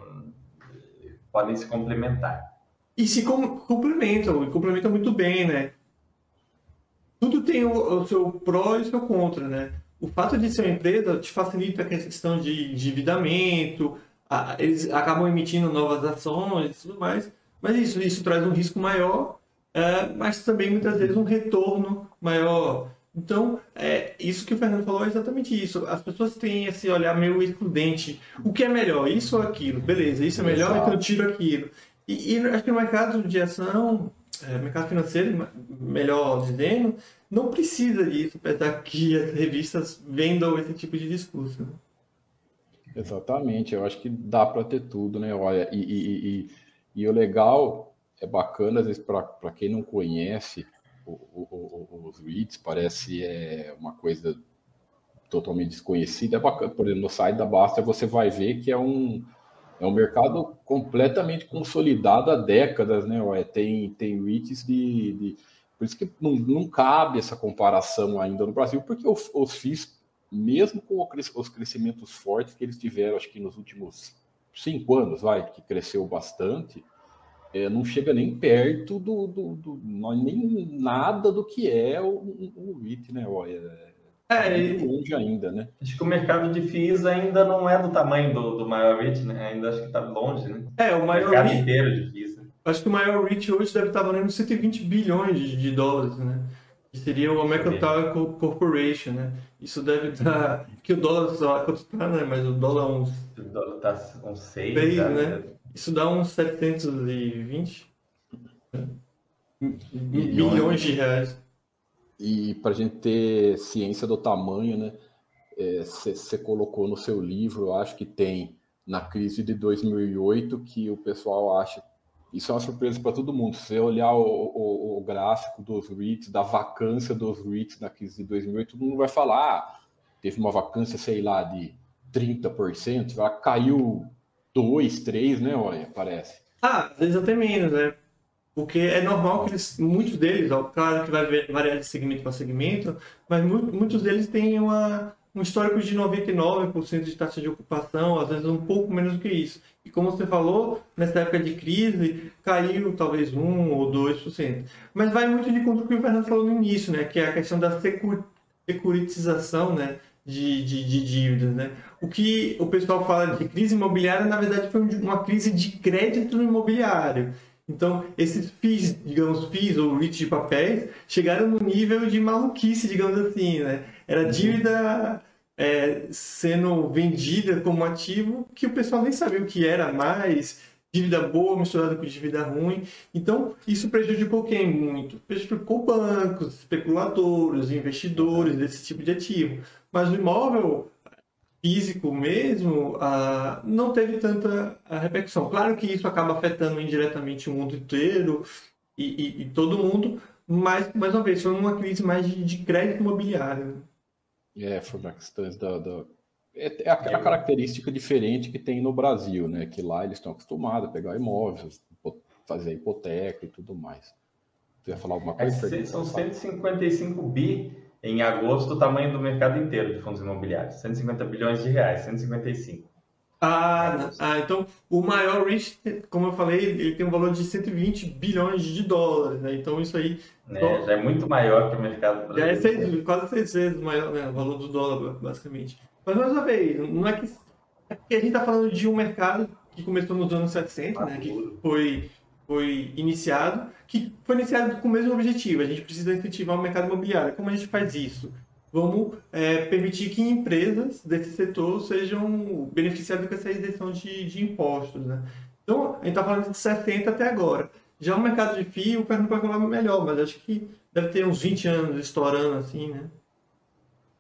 podem se complementar. E se complementam, e complementam muito bem, né? Tudo tem o, o seu pró e o seu contra, né? O fato de ser uma empresa te facilita a questão de endividamento, a, eles acabam emitindo novas ações e tudo mais, mas isso, isso traz um risco maior, é, mas também muitas vezes um retorno maior. Então, é, isso que o Fernando falou é exatamente isso. As pessoas têm esse olhar meio excludente. O que é melhor, isso ou aquilo? Beleza, isso é melhor, Exato. então eu tiro aquilo. E, e, acho que no mercado de ação, é, mercado financeiro, melhor dizendo, não precisa disso, apesar que as revistas vendam esse tipo de discurso. Né? Exatamente, eu acho que dá para ter tudo, né? Olha, e, e, e, o legal é bacana, às vezes, para quem não conhece o, o, os REITs, parece é uma coisa totalmente desconhecida. É bacana, por exemplo, no site da Basta você vai ver que é um, é um mercado completamente consolidado há décadas, né? Ué, tem, tem REITs de, de, Por isso que não, não cabe essa comparação ainda no Brasil, porque os, os FIIs, mesmo com os crescimentos fortes que eles tiveram, acho que nos últimos cinco anos, vai, que cresceu bastante, é, não chega nem perto do, do, do, nem nada do que é o, o REIT, né? Olha, é, longe ainda, né? Acho que o mercado de FIIs ainda não é do tamanho do, do maior REIT, né? Ainda acho que está longe, né? É, o maior o mercado REIT, inteiro de FIIs. Né? Acho que o maior REIT hoje deve estar valendo 120 bilhões de, dólares, né? Que seria o Mercantile Corporation, né? Isso deve estar... que o dólar, sei lá quanto está, né? Mas o dólar uns... O dólar está uns 6, 6 né? né? Isso dá uns 720 né? bilhões de reais. E para a gente ter ciência do tamanho, né? Você é, colocou no seu livro, eu acho que tem na crise de 2008 que o pessoal acha. Isso é uma surpresa para todo mundo. Se você olhar o, o, o, gráfico dos REITs, da vacância dos REITs na crise de 2008, todo mundo vai falar: ah, teve uma vacância, sei lá, de 30%, ela caiu 2, 3, né? Olha, parece. Ah, às vezes até menos, né? Porque é normal que eles, muitos deles, ó, claro que vai variar de segmento para segmento, mas muitos deles têm uma, um histórico de 99% de taxa de ocupação, às vezes um pouco menos do que isso. E como você falou, nessa época de crise, caiu talvez 1 ou 2%. Mas vai muito de conta o que o Fernando falou no início, né? que é a questão da securitização né? de, de, de dívidas. Né? O que o pessoal fala de crise imobiliária, na verdade, foi uma crise de crédito no imobiliário. Então, esses FIIs, digamos, FIIs ou REITs de papéis, chegaram no nível de maluquice, digamos assim, né? Era uhum. dívida é, sendo vendida como ativo que o pessoal nem sabia o que era mais, dívida boa misturada com dívida ruim. Então, isso prejudicou quem muito? Prejudicou bancos, especuladores, investidores desse tipo de ativo. Mas o imóvel físico mesmo, ah, não teve tanta repercussão. Claro que isso acaba afetando indiretamente o mundo inteiro e, e, e todo mundo, mas, mais uma vez, foi uma crise mais de, de crédito imobiliário. É, foi uma questão da, da... É, é a, a, característica diferente que tem no Brasil, né? Que lá eles estão acostumados a pegar imóveis, fazer hipoteca e tudo mais. Você ia falar alguma é, coisa? É, são 155 bi em agosto o tamanho do mercado inteiro de fundos imobiliários. 150 bilhões de reais, 155. Ah, ah, então o maior REIT, como eu falei, ele tem um valor de 120 bilhões de dólares, né? Então isso aí... É, já é muito maior que o mercado brasileiro. Já é seis, quase seis vezes maior, né? O valor do dólar, basicamente. Mas mais uma vez, não é que... É porque a gente está falando de um mercado que começou nos anos 60, né? Que foi foi iniciado, que foi iniciado com o mesmo objetivo. A gente precisa incentivar o mercado imobiliário. Como a gente faz isso? Vamos é, permitir que empresas desse setor sejam beneficiadas com essa isenção de, de impostos. Né? Então, a gente está falando de 70 até agora. Já o mercado de FII, o Pernambuco vai falar melhor, mas acho que deve ter uns 20 anos estourando assim, né?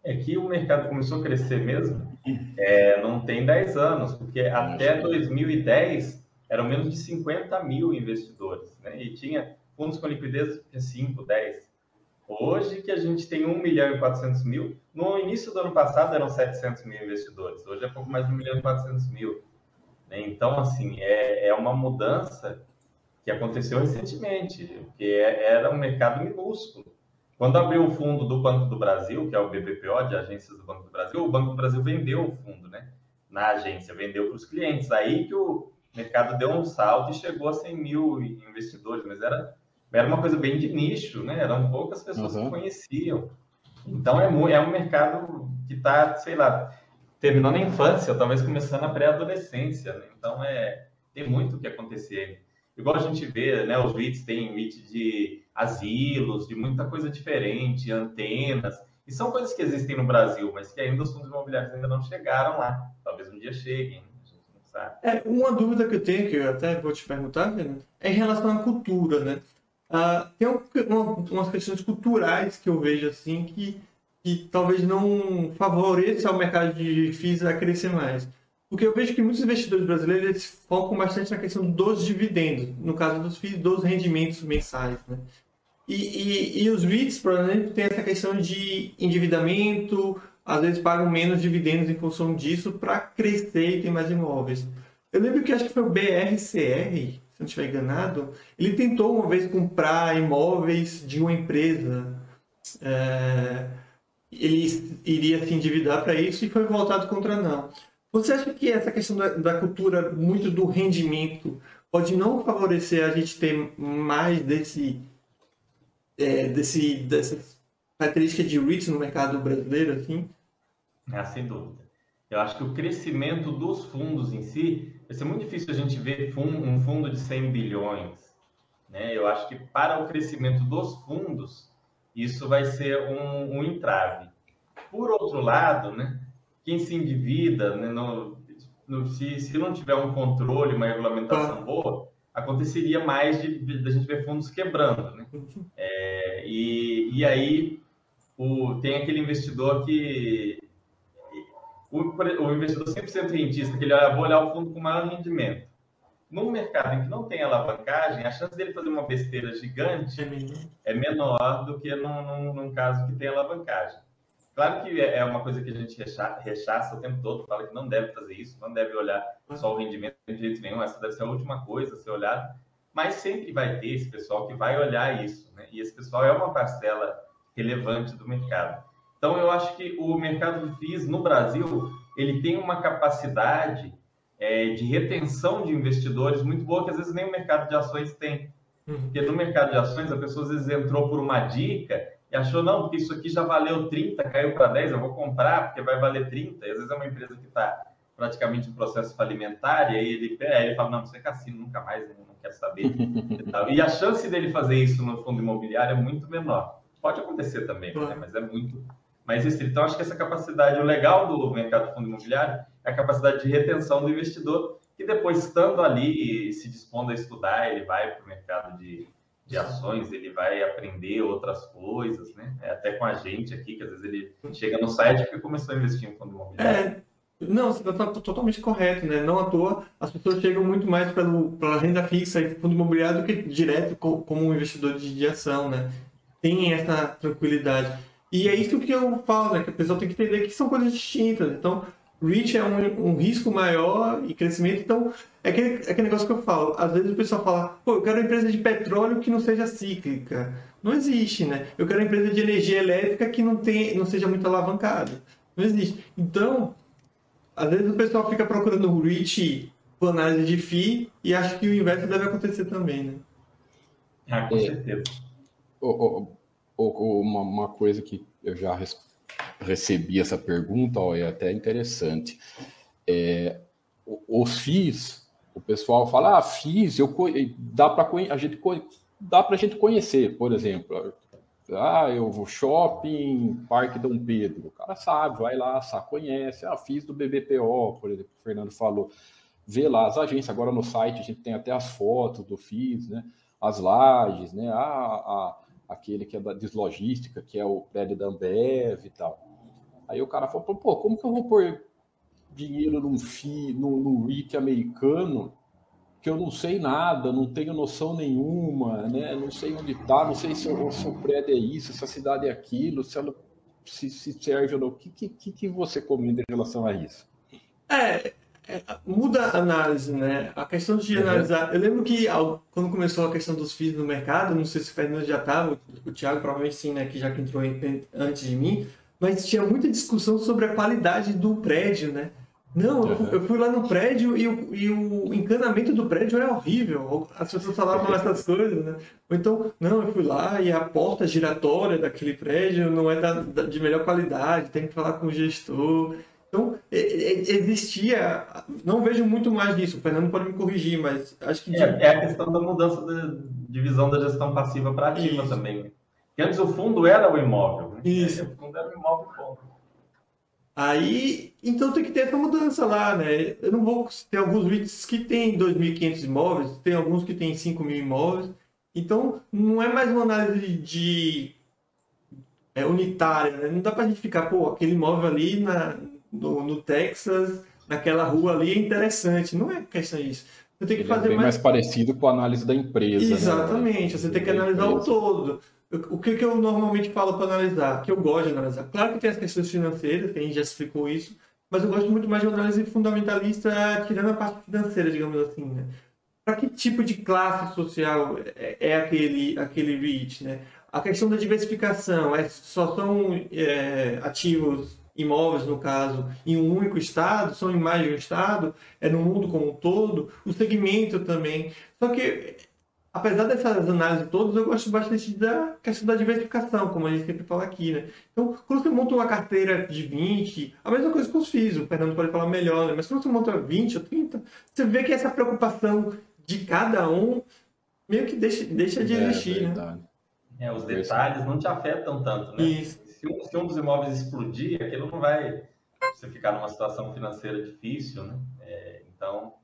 É que o mercado começou a crescer mesmo, é, não tem 10 anos, porque até 2010 eram menos de 50 mil investidores, né? E tinha fundos com liquidez de 5, 10. Hoje que a gente tem 1 milhão e 400 mil, no início do ano passado eram 700 mil investidores, hoje é pouco mais de 1 milhão e 400 mil. Né? Então, assim, é, é uma mudança que aconteceu recentemente, porque é, era um mercado minúsculo. Quando abriu o fundo do Banco do Brasil, que é o BBPO, de agências do Banco do Brasil, o Banco do Brasil vendeu o fundo, né? Na agência, vendeu para os clientes. Aí que o mercado deu um salto e chegou a 100 mil investidores, mas era era uma coisa bem de nicho, né? Eram poucas pessoas uhum. que conheciam. Então é, é um mercado que está, sei lá, terminando a infância, talvez começando a pré-adolescência. Né? Então é tem muito o que acontecer. Igual a gente vê, né? Os REITs têm REIT de asilos, de muita coisa diferente, antenas. E são coisas que existem no Brasil, mas que ainda os fundos imobiliários ainda não chegaram lá. Talvez um dia cheguem. É, uma dúvida que eu tenho, que eu até vou te perguntar, é em relação à cultura, né? Uh, tem uma, umas questões culturais que eu vejo assim que, que talvez não favoreça o mercado de FIIs a crescer mais. Porque eu vejo que muitos investidores brasileiros eles focam bastante na questão dos dividendos, no caso dos FIIs, dos rendimentos mensais. Né? E, e, e os REITs, exemplo, tem essa questão de endividamento, às vezes pagam menos dividendos em função disso para crescer e ter mais imóveis. Eu lembro que acho que foi o BRCR, se não estiver enganado, ele tentou uma vez comprar imóveis de uma empresa. É, ele iria se endividar para isso e foi voltado contra não. Você acha que essa questão da, da, cultura, muito do rendimento, pode não favorecer a gente ter mais desse, é, desse dessa característica de REITs no mercado brasileiro, assim? Ah, sem dúvida. Eu acho que o crescimento dos fundos em si vai ser muito difícil a gente ver um fundo de 100 bilhões. Né? Eu acho que para o crescimento dos fundos, isso vai ser um, um entrave. Por outro lado, né, quem se endivida, né, no, no, se, se não tiver um controle, uma regulamentação ah. boa, aconteceria mais de, de, a gente ver fundos quebrando. Né? É, e, e aí o, tem aquele investidor que o, o investidor 100% rentista, que ele olha, vou olhar o fundo com maior rendimento. Num mercado em que não tem alavancagem, a chance dele fazer uma besteira gigante é menor do que num, num, num caso que tem alavancagem. Claro que é, é uma coisa que a gente rechaça o tempo todo, fala que não deve fazer isso, não deve olhar só o rendimento de jeito nenhum, essa deve ser a última coisa a ser olhada, mas sempre vai ter esse pessoal que vai olhar isso, né? e esse pessoal é uma parcela relevante do mercado. Então, eu acho que o mercado de FIIs no Brasil, ele tem uma capacidade é, de retenção de investidores muito boa, que às vezes nem o mercado de ações tem. Uhum. Porque no mercado de ações, a pessoa às vezes entrou por uma dica e achou, não, porque isso aqui já valeu 30, caiu para 10, eu vou comprar porque vai valer 30. E às vezes é uma empresa que está praticamente em processo falimentar, e aí ele, é, ele fala, não, isso é cassino, nunca mais, não, quero saber. e, e a chance dele fazer isso no fundo imobiliário é muito menor. Pode acontecer também, né? mas é muito, mais restrito. Então, acho que essa capacidade, o legal do mercado de fundo imobiliário é a capacidade de retenção do investidor, que depois, estando ali e se dispondo a estudar, ele vai para o mercado de, de ações, ele vai aprender outras coisas, né? É, até com a gente aqui, que às vezes ele chega no site porque começou a investir em fundo imobiliário. É. Não, você está totalmente correto, né? Não à toa, as pessoas chegam muito mais pela renda fixa e fundo imobiliário do que direto como um investidor de, de ação, né? Tem essa tranquilidade. E é isso que eu falo, né? Que a pessoa tem que entender que são coisas distintas. Então, REACH é um, um risco maior e crescimento. Então, é aquele, é aquele negócio que eu falo. Às vezes o pessoal fala, pô, eu quero uma empresa de petróleo que não seja cíclica. Não existe, né? Eu quero uma empresa de energia elétrica que não, tem, não seja muito alavancada. Não existe. Então, às vezes o pessoal fica procurando o REACH por análise de FII e acha que o inverso deve acontecer também, né? Ah, com é. Oh, oh uma, uma coisa que eu já recebi essa pergunta, ó, é até interessante. É, os FIIs, o pessoal fala, ah, FIIs, eu, dá para a gente dá para a gente conhecer, por exemplo. Ah, eu vou shopping, Parque Dom Pedro. O cara sabe, vai lá, sabe, conhece. Ah, fiz do BBPO, por exemplo, o Fernando falou. Vê lá as agências. Agora no site a gente tem até as fotos do FIS, né? As lajes, né? Ah, aquele que é da deslogística, que é o prédio da Ambev e tal. Aí o cara falou, pô, como que eu vou pôr dinheiro num FI, no, no REIT americano, que eu não sei nada, não tenho noção nenhuma, né? Não sei onde está, não sei se, o, se o prédio é isso, se a cidade é aquilo, se ela se, se serve ou não. O que, que, que você comenta em relação a isso? É, é, muda a análise, né? A questão de uhum. analisar. Eu lembro que quando começou a questão dos FIIs no mercado, não sei se o Fernando já estava, o Thiago provavelmente sim, né? Que já que entrou antes de mim, mas tinha muita discussão sobre a qualidade do prédio, né? Não, uhum. eu fui lá no prédio e o, e o encanamento do prédio é horrível. As pessoas falavam essas coisas, né? Ou então, não, eu fui lá e a porta giratória daquele prédio não é da, da, de melhor qualidade, tem que falar com o gestor. Então, existia. Não vejo muito mais disso. O Fernando pode me corrigir, mas acho que. É, é a questão da mudança de divisão da gestão passiva para ativa Isso. também. Porque antes o fundo era o imóvel. Né? Isso. O fundo era o imóvel ponto. Aí, então tem que ter essa mudança lá, né? Eu não vou ter alguns REITs que tem 2.500 imóveis, tem alguns que tem 5.000 imóveis. Então, não é mais uma análise de é, unitária, né? Não dá pra gente ficar, pô, aquele imóvel ali na, no, no Texas, naquela rua ali é interessante. Não é questão disso. Você tem que Ele fazer é bem mais... mais parecido com a análise da empresa. Né? Exatamente, né? você tem que analisar o todo. O que, que eu normalmente falo para analisar? Que eu gosto de analisar. Claro que tem as questões financeiras, que a gente já explicou isso, mas eu gosto muito mais de análise fundamentalista, tirando a parte financeira, digamos assim, né? Para que tipo de classe social é, é aquele, aquele REIT, né? A questão da diversificação, é, só são é, ativos imóveis, no caso, em um único estado, são em mais de um estado, é no mundo como um todo, o segmento também. Só que apesar dessas análises todas, eu gosto bastante da questão da diversificação, como a gente sempre fala aqui, né? Então, quando você monta uma carteira de 20, a mesma coisa que os FIIs, o Fernando pode falar melhor, né? Mas quando você monta 20 ou 30, você vê que essa preocupação de cada um meio que deixa, deixa de é, existir, é né? É, os detalhes não te afetam tanto, né? Isso. Se um, se um dos imóveis explodir, aquilo não vai você ficar numa situação financeira difícil, né? É, então,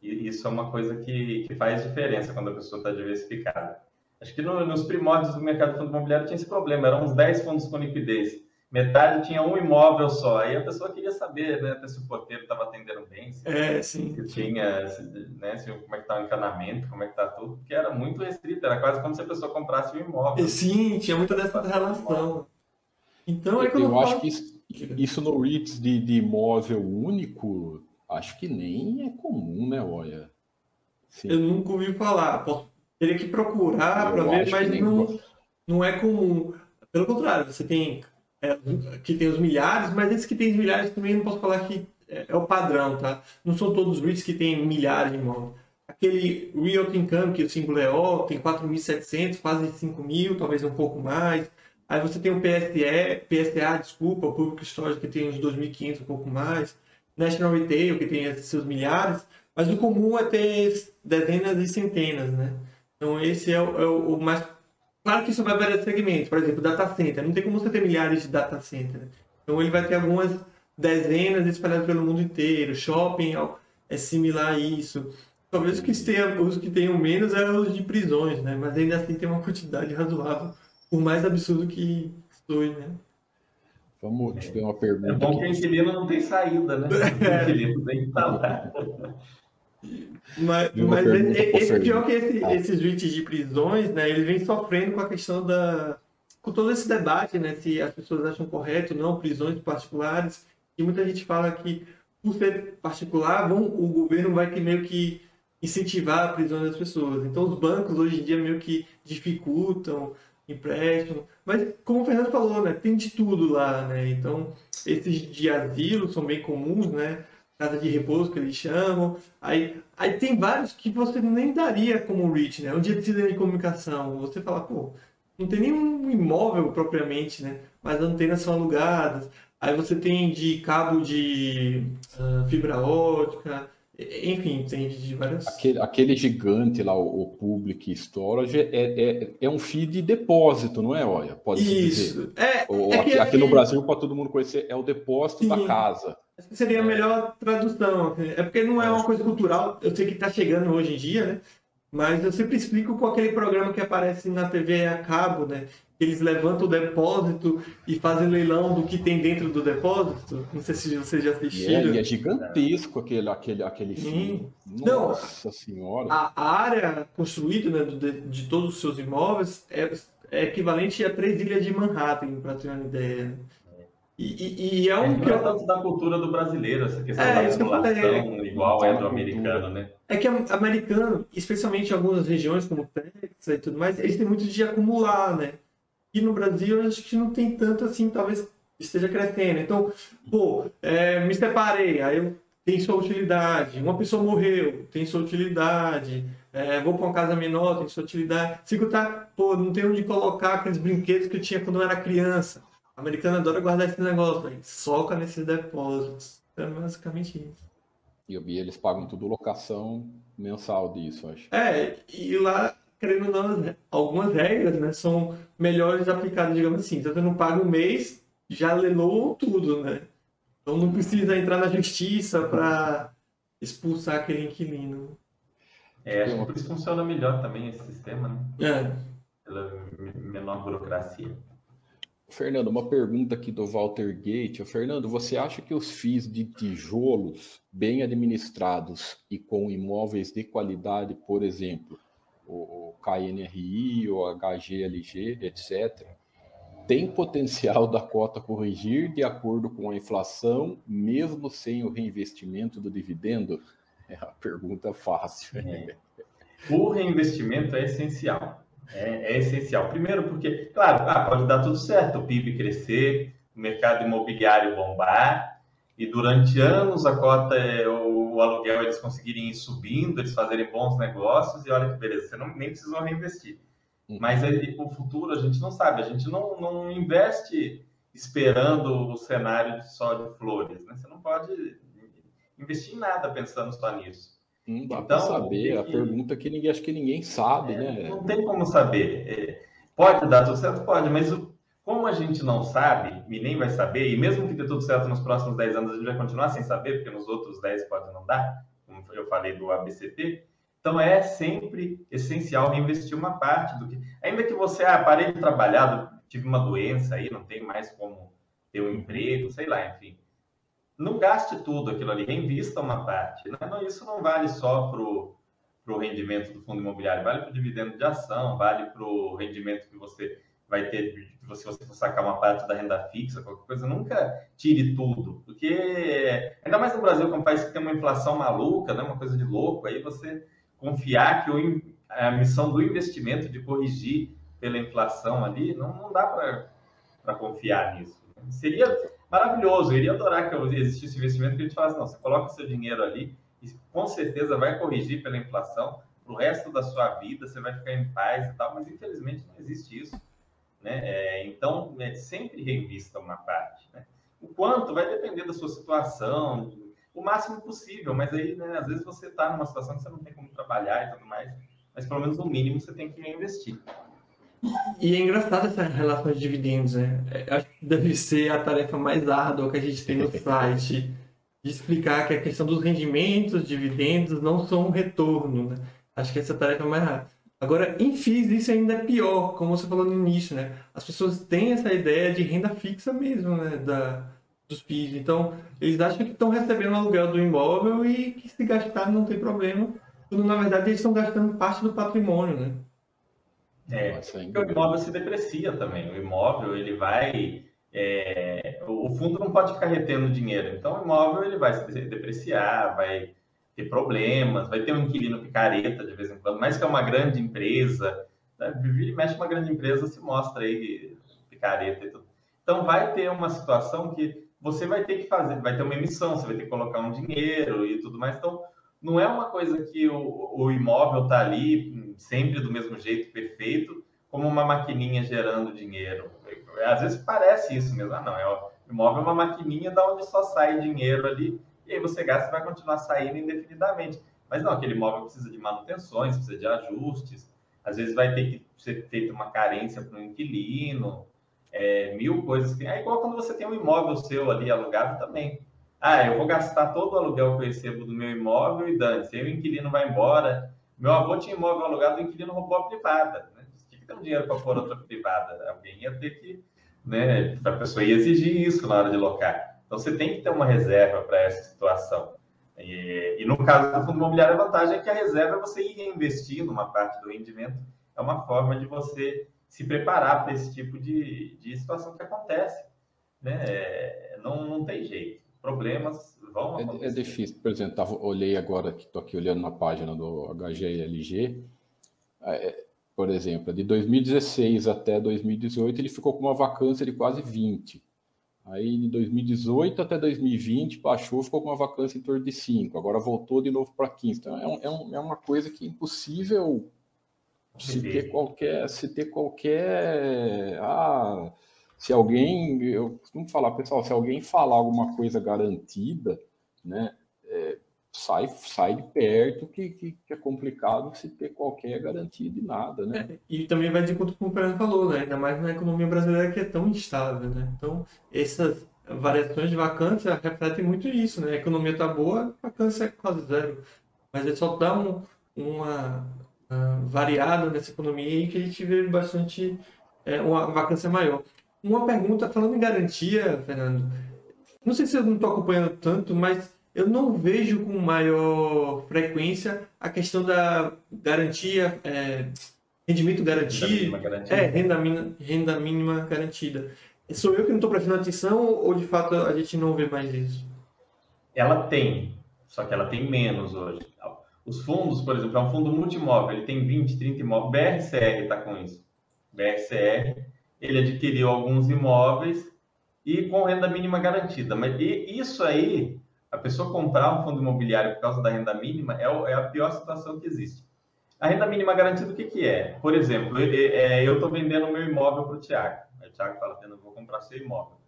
isso é uma coisa que, que faz diferença quando a pessoa está diversificada. Acho que no, nos primórdios do mercado de fundo imobiliário tinha esse problema, eram uns 10 fundos com liquidez. Metade tinha um imóvel só. Aí a pessoa queria saber né, se o porteiro estava atendendo bem, se, é, sim, se tinha, se, né, se, como é que está o encanamento, como é que está tudo, porque era muito restrito, era quase como se a pessoa comprasse um imóvel. Sim, tinha muita dessa relação. Então, é eu, eu acho que isso, isso no REITs de, de imóvel único Acho que nem é comum, né, olha. Sim. Eu nunca ouvi falar. Teria que procurar para ver, mas não, não é comum. Pelo contrário, você tem é, que tem os milhares, mas esses que tem os milhares também não posso falar que é, é o padrão, tá? Não são todos os REITs que tem milhares de imóveis. Aquele Real Income, que o símbolo é O, tem 4.700, quase 5.000, talvez um pouco mais. Aí você tem o PSE, PSA, desculpa, o Público Histórico, que tem uns 2.500, um pouco mais. National Retail, que tem seus milhares, mas o comum é ter dezenas e centenas, né? Então esse é o, é o mais... Claro que isso vai variar de segmentos, por exemplo, data center. Não tem como você ter milhares de data center. Né? Então ele vai ter algumas dezenas espalhadas pelo mundo inteiro. Shopping é similar a isso. Talvez os que tenham, os que tenham menos é os de prisões, né? Mas ainda assim tem uma quantidade razoável, por mais absurdo que soe, né? Vamos te ver uma pergunta. É bom aqui. que o inquilino não tem saída, né? O inquilino tem que estar lá. Mas, mas esse, pior que esse, esses REITs de prisões, né, ele vem sofrendo com a questão da. com todo esse debate, né? Se as pessoas acham correto ou não, prisões particulares. E muita gente fala que, por ser particular, vão, o governo vai que meio que incentivar a prisão das pessoas. Então, os bancos hoje em dia meio que dificultam empréstimo. Mas, como o Fernando falou, né, tem de tudo lá, né? Então, esses de asilo são bem comuns, né? Casa de repouso, que eles chamam. Aí, aí tem vários que você nem daria como REIT, né? Um dia de comunicação. Você fala, pô, não tem nenhum imóvel propriamente, né? Mas antenas são alugadas. Aí você tem de cabo de uh, fibra ótica, enfim, tem de várias. Aquele, aquele gigante lá, o, o Public Storage, é, é, é um FII de depósito, não é? Olha, pode Isso. É, o, é aqui, aqui, no Brasil, para todo mundo conhecer, é o depósito Sim. da casa. Acho que seria a melhor tradução. É porque não é uma coisa cultural. Eu sei que está chegando hoje em dia, né? Mas eu sempre explico com aquele programa que aparece na TV a cabo, né? Eles levantam o depósito e fazem leilão do que tem dentro do depósito. Não sei se vocês já assistiram. E é, é gigantesco aquele, aquele, aquele filme. Nossa Não, Senhora! A área construída né, de, de todos os seus imóveis é, é equivalente a três ilhas de Manhattan, para ter uma ideia. E, e, e é um. É que é tanto da cultura do brasileiro, essa questão é, da acumulação igual é do americano, né? É que americano, especialmente em algumas regiões, como Texas e tudo mais, eles têm muito de acumular, né? E no Brasil, acho que não tem tanto assim, talvez esteja crescendo. Então, pô, é, me separei, aí eu tem sua utilidade. Uma pessoa morreu, tem sua utilidade. É, vou para uma casa menor, tem sua utilidade. Se tá, pô, não tem onde colocar aqueles brinquedos que eu tinha quando eu era criança. O americano adora guardar esse negócio, aí soca nesses depósitos. É basicamente isso. E eles pagam tudo locação mensal disso, acho. É, e lá, querendo ou não, algumas regras né, são melhores aplicadas, digamos assim. Então você não paga um mês, já lelou tudo, né? Então não precisa entrar na justiça para expulsar aquele inquilino. É, acho que por isso funciona melhor também esse sistema, né? É. Pela menor burocracia. Fernando, uma pergunta aqui do Walter Gate. Fernando, você acha que os FIIs de tijolos bem administrados e com imóveis de qualidade, por exemplo, o KNRI, o HGLG, etc., tem potencial da cota corrigir de acordo com a inflação, mesmo sem o reinvestimento do dividendo? É uma pergunta fácil. É. O reinvestimento é essencial. É, é, essencial. Primeiro, porque, claro, ah, pode dar tudo certo, o PIB crescer, o mercado imobiliário bombar, e durante anos a cota, é, o, o, aluguel, eles conseguirem ir subindo, eles fazerem bons negócios, e olha que beleza, você não, nem precisou reinvestir. Uhum. Mas aí, o futuro a gente não sabe, a gente não, não investe esperando o cenário só de flores, né? Você não pode investir em nada pensando só nisso. Não dá então, para saber, a pergunta que ninguém acho que ninguém sabe, é, né? Não tem como saber. É, pode dar tudo certo? Pode, mas como a gente não sabe e nem vai saber, e mesmo que dê tudo certo nos próximos 10 anos, a gente vai continuar sem saber, porque nos outros 10 pode não dar, como eu falei do ABCP. Então é sempre essencial reinvestir uma parte do que. Ainda que você, ah, parei de trabalhar, tive uma doença aí, não tem mais como ter um emprego, sei lá, enfim não gaste tudo aquilo ali, reinvista uma parte. Né? Não, isso não vale só para o rendimento do fundo imobiliário, vale para o dividendo de ação, vale para o rendimento que você vai ter se você for sacar uma parte da renda fixa, qualquer coisa, nunca tire tudo, porque ainda mais no Brasil, que é um país que tem uma inflação maluca, né, uma coisa de louco, aí você confiar que o, a missão do investimento de corrigir pela inflação ali, não, não dá para confiar nisso. Seria maravilhoso. Eu iria adorar que existisse investimento que a gente falasse, não, você coloca seu dinheiro ali e com certeza vai corrigir pela inflação o resto da sua vida, você vai ficar em paz e tal, mas infelizmente não existe isso. Né? É, então, né, sempre reinvista uma parte. Né? O quanto vai depender da sua situação, o máximo possível, mas aí, né, às vezes você está numa situação que você não tem como trabalhar e tudo mais, mas pelo menos no mínimo você tem que reinvestir. E é engraçado essa relação de dividendos, né? É, acho que deve ser a tarefa mais árdua que a gente tem no site, de explicar que a questão dos rendimentos, dividendos, não são um retorno, né? Acho que essa tarefa é mais rara. Agora, em FIIs, isso ainda é pior, como você falou no início, né? As pessoas têm essa ideia de renda fixa mesmo, né? Da, dos FIIs. Então, eles acham que estão recebendo o aluguel do imóvel e que se gastar não tem problema, quando na verdade eles estão gastando parte do patrimônio, né? É, porque o imóvel se deprecia também. O imóvel, ele vai... É, o fundo não pode ficar retendo dinheiro. Então, o imóvel, ele vai se depreciar, vai ter problemas, vai ter um inquilino picareta de vez em quando, mas que é uma grande empresa, né? mexe uma grande empresa, se mostra aí picareta e tudo. Então, vai ter uma situação que você vai ter que fazer, vai ter uma emissão, você vai ter que colocar um dinheiro e tudo mais. Então, não é uma coisa que o, o imóvel está ali sempre do mesmo jeito, perfeito, como uma maquininha gerando dinheiro. Às vezes parece isso mesmo. Ah, não, é, o imóvel é uma maquininha da onde só sai dinheiro ali, e aí você gasta e vai continuar saindo indefinidamente. Mas não, aquele imóvel precisa de manutenções, precisa de ajustes, às vezes vai ter que ser feita uma carência para o inquilino, é, mil coisas. Que... É igual quando você tem um imóvel seu ali alugado também. Ah, eu vou gastar todo o aluguel que eu recebo do meu imóvel e dane-se. Aí o inquilino vai embora, Meu avô tinha imóvel alugado, o inquilino roubou a privada. Né? Tinha que ter um dinheiro para pôr outra privada. Alguém ia ter que, né? A pessoa ia exigir isso na hora de locar. Então você tem que ter uma reserva para essa situação. E, e, no caso do fundo imobiliário, a vantagem é que a reserva é você ir reinvestindo uma parte do rendimento. É uma forma de você se preparar para esse tipo de, de situação que acontece. Né? É, não, não tem jeito. Problemas vão acontecer. É, é difícil. Por exemplo, tava, olhei agora, estou aqui olhando na página do HGLG. É, por exemplo, de 2016 até 2018, ele ficou com uma vacância de quase 20. Aí de 2018 até 2020 baixou, ficou com uma vacância em torno de 5. Agora voltou de novo para 15. Então é, um, é, um, é, uma coisa que é impossível se ter qualquer. Se ter qualquer. Ah, se alguém. Eu costumo falar, pessoal, se alguém falar alguma coisa garantida, né? Sai, sai de perto que, que, que, é complicado se ter qualquer garantia de nada, né? É, e também vai de conta com o Fernando falou, né? Ainda mais na economia brasileira que é tão instável, né? Então, essas variações de vacância refletem muito isso, né? A economia está boa, a vacância é quase zero. Mas é só dar um, uma, uma variada nessa economia e que a gente vê bastante é, uma vacância maior. Uma pergunta, falando em garantia, Fernando, não sei se eu não estou acompanhando tanto, mas eu não vejo com maior frequência a questão da garantia, é, rendimento garantido, renda é, renda, renda mínima garantida. Sou eu que não estou prestando atenção ou de fato a gente não vê mais isso? Ela tem, só que ela tem menos hoje. Os fundos, por exemplo, é um fundo multimóvel, ele tem 20, 30 imóveis. BRCR está com isso. BRCR, ele adquiriu alguns imóveis e com renda mínima garantida. Mas isso aí a pessoa comprar um fundo imobiliário por causa da renda mínima é, é a pior situação que existe. A renda mínima garantida, o que, que é? Por exemplo, eu estou vendendo meu imóvel para o Tiago. O Tiago fala, eu vou comprar seu imóvel.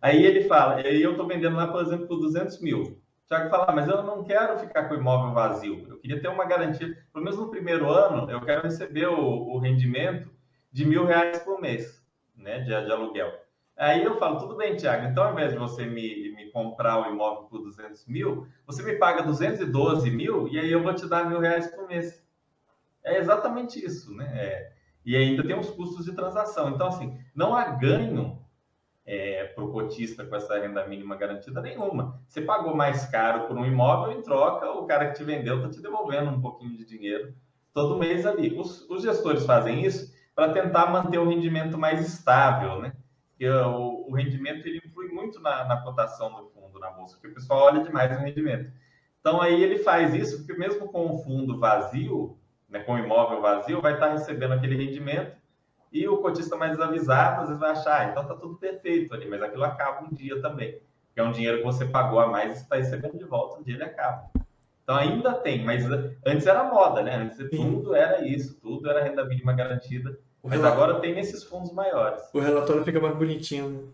Aí ele fala, eu estou vendendo lá, por exemplo, por 200 mil. O Tiago fala, mas eu não quero ficar com o imóvel vazio. Eu queria ter uma garantia, pelo menos no primeiro ano, eu quero receber o, o rendimento de mil reais por mês né, de, de aluguel. Aí eu falo, tudo bem, Tiago, então ao invés de você me, me comprar o imóvel por 200 mil, você me paga 212 mil e aí eu vou te dar mil reais por mês. É exatamente isso, né? É, e ainda tem os custos de transação. Então, assim, não há ganho é, para o cotista com essa renda mínima garantida nenhuma. Você pagou mais caro por um imóvel, em troca, o cara que te vendeu está te devolvendo um pouquinho de dinheiro todo mês ali. Os, os gestores fazem isso para tentar manter o rendimento mais estável, né? Que o, o, rendimento ele influi muito na, na, cotação do fundo na bolsa, porque o pessoal olha demais o rendimento. Então aí ele faz isso, porque mesmo com o fundo vazio, né, com o imóvel vazio, vai estar recebendo aquele rendimento e o cotista mais avisado às vezes vai achar, ah, então está tudo perfeito ali, mas aquilo acaba um dia também. Que é um dinheiro que você pagou a mais e está recebendo de volta, um dia ele acaba. Então ainda tem, mas antes era moda, né? Antes tudo era isso, tudo era renda mínima garantida. Mas agora tem nesses fundos maiores. O relatório fica mais bonitinho. Né?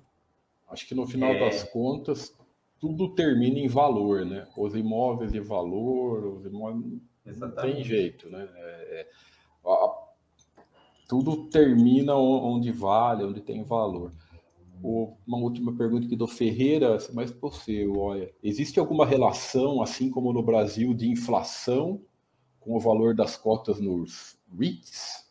Acho que no final é... das contas, tudo termina em valor, né? Os imóveis de valor, os imóveis. Exatamente. Não tem jeito, né? É, é, a, tudo termina onde vale, onde tem valor. Uma última pergunta aqui do Ferreira, mas para você, olha, existe alguma relação, assim como no Brasil, de inflação com o valor das cotas nos REITs?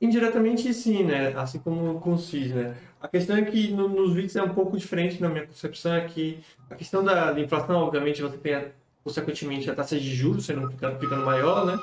Indiretamente sim, né? Assim como com os FIIs, né? A questão é que no, nos VITs é um pouco diferente na minha concepção, é que a questão da, da inflação, obviamente, você tem, a, consequentemente, a taxa de juros sendo ficando, ficando maior, né?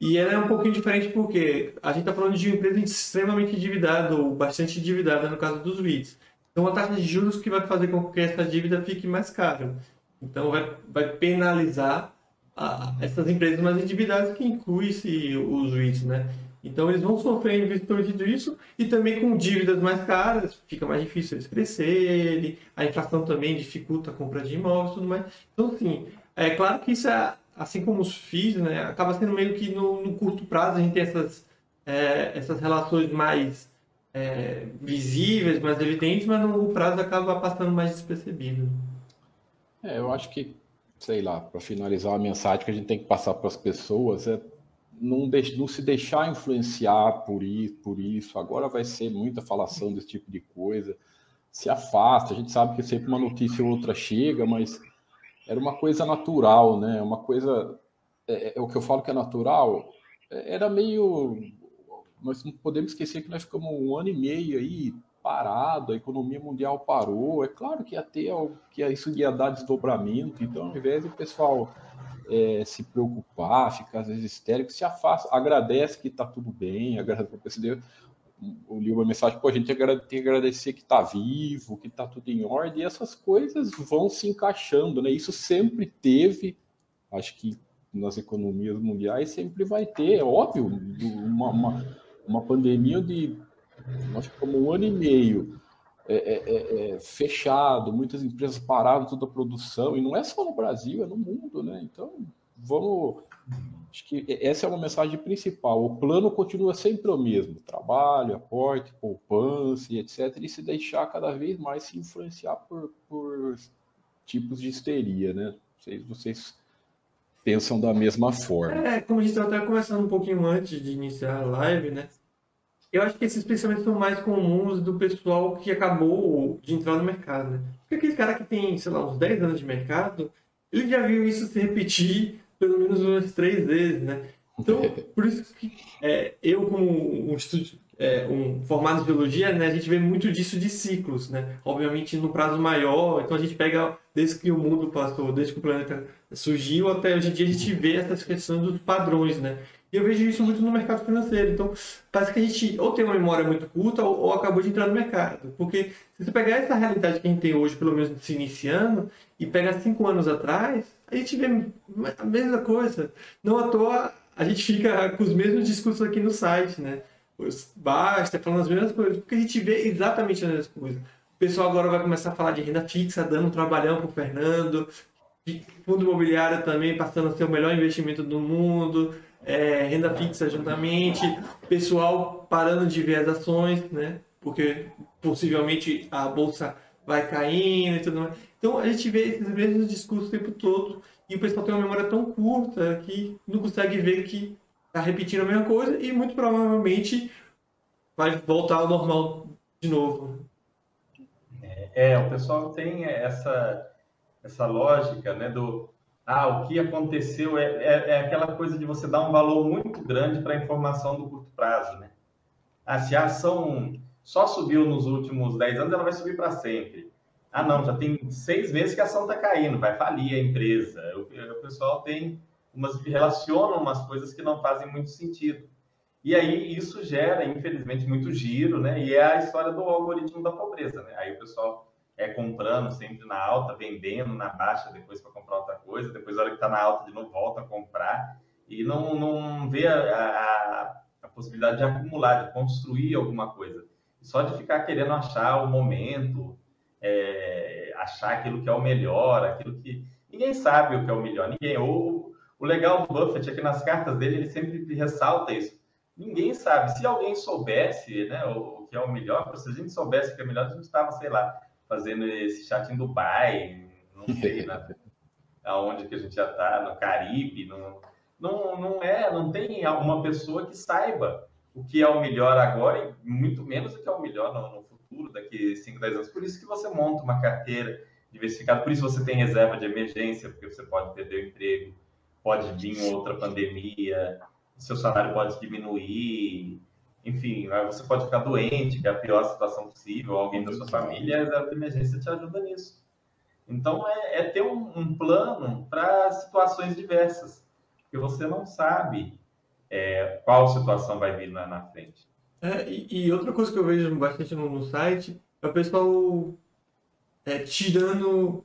E ela é um pouquinho diferente porque a gente está falando de uma empresa extremamente endividada, ou bastante endividada no caso dos REITs. Então, a taxa de juros que vai fazer com que essa dívida fique mais cara. Então, vai, vai penalizar a, essas empresas mais endividadas, que inclui-se os REITs, né? Então eles vão sofrer em virtude disso e também com dívidas mais caras, fica mais difícil eles crescerem, a inflação também dificulta a compra de imóveis e tudo mais. Então, assim, é claro que isso é, assim como os FIIs, né, acaba sendo meio que no, no curto prazo a gente tem essas, é, essas relações mais é, visíveis, mais evidentes, mas no longo prazo acaba passando mais despercebido. É, eu acho que, sei lá, para finalizar a mensagem que a gente tem que passar para as pessoas é não, de, não se deixar influenciar por isso, por isso. Agora vai ser muita falação desse tipo de coisa. Se afasta. A gente sabe que sempre uma notícia ou outra chega, mas era uma coisa natural, né? Uma coisa. É, é, é o que eu falo que é natural. era meio. Nós não podemos esquecer que nós ficamos um ano e meio aí parado, a economia mundial parou. É claro que ia ter que isso ia dar desdobramento, então ao invés do pessoal é, se preocupar, ficar às vezes histérico, se afasta, agradece que está tudo bem, agradece o eu li uma mensagem, pô, a gente tem que agradecer que está vivo, que está tudo em ordem, e essas coisas vão se encaixando, né? Isso sempre teve, acho que nas economias mundiais sempre vai ter, é óbvio, uma, uma, uma pandemia de nós ficamos um ano e meio é, é, é, é, fechado, muitas empresas pararam toda a produção, e não é só no Brasil, é no mundo, né? Então, vamos. Acho que essa é uma mensagem principal. O plano continua sempre o mesmo: trabalho, aporte, poupança etc. E se deixar cada vez mais se influenciar por, por tipos de histeria, né? Vocês, vocês pensam da mesma forma. É, como a gente estava conversando um pouquinho antes de iniciar a live, né? Eu acho que esses pensamentos são mais comuns do pessoal que acabou de entrar no mercado, né? Porque aquele cara que tem, sei lá, uns 10 anos de mercado, ele já viu isso se repetir pelo menos umas três vezes, né? Então, por isso que é, eu, como um, é, um formado em biologia, né, a gente vê muito disso de ciclos, né? Obviamente no prazo maior, então a gente pega desde que o mundo passou, desde que o planeta surgiu até hoje em dia a gente vê essas questões dos padrões, né? E eu vejo isso muito no mercado financeiro. Então, parece que a gente ou tem uma memória muito curta ou, ou, acabou de entrar no mercado. Porque se você pegar essa realidade que a gente tem hoje, pelo menos se iniciando, e pegar cinco anos atrás, a gente vê a mesma coisa. Não à toa a gente fica com os mesmos discursos aqui no site, né? Basta, falando as mesmas coisas, porque a gente vê exatamente as mesmas coisas. O pessoal agora vai começar a falar de renda fixa, dando um trabalhão para o Fernando, fundo imobiliário também passando a ser o melhor investimento do mundo é, renda fixa juntamente, pessoal parando de ver as ações, né? Porque possivelmente a bolsa vai caindo e tudo mais. Então a gente vê esses mesmos discursos o tempo todo e o pessoal tem uma memória tão curta que não consegue ver que está repetindo a mesma coisa e muito provavelmente vai voltar ao normal de novo. É, é o pessoal tem essa, essa lógica né, do ah, o que aconteceu é, é, é, aquela coisa de você dar um valor muito grande para a informação do curto prazo, né? Ah, se a ação só subiu nos últimos 10 anos, ela vai subir para sempre. Ah, não, já tem seis meses que a ação está caindo, vai falir a empresa. O, o pessoal tem umas relacionam umas coisas que não fazem muito sentido. E aí isso gera, infelizmente, muito giro, né? E é a história do algoritmo da pobreza, né? Aí o pessoal é comprando sempre na alta, vendendo na baixa depois para comprar outra coisa, depois a hora que está na alta de novo volta a comprar e não, não vê a, a, a, possibilidade de acumular, de construir alguma coisa. Só de ficar querendo achar o momento, é, achar aquilo que é o melhor, aquilo que... Ninguém sabe o que é o melhor, ninguém... O legal do Buffett é que nas cartas dele ele sempre ressalta isso. Ninguém sabe. Se alguém soubesse né, o, o que é o melhor, se a gente soubesse o que é melhor, a gente estava, sei lá, fazendo esse chat em Dubai, não sei né, aonde que a gente já está, no Caribe, não, não, não é, não tem alguma pessoa que saiba o que é o melhor agora e muito menos o que é o melhor no, no futuro, daqui 5, 10 anos. Por isso que você monta uma carteira diversificada, por isso você tem reserva de emergência, porque você pode perder o emprego, pode vir outra pandemia, seu salário pode diminuir, enfim, você pode ficar doente, que é a pior situação possível, alguém da sua família, a emergência te ajuda nisso. Então, é, é ter um, um plano para situações diversas, que você não sabe é, qual situação vai vir na, na frente. É, e, e, outra coisa que eu vejo bastante no, no site é o pessoal é, tirando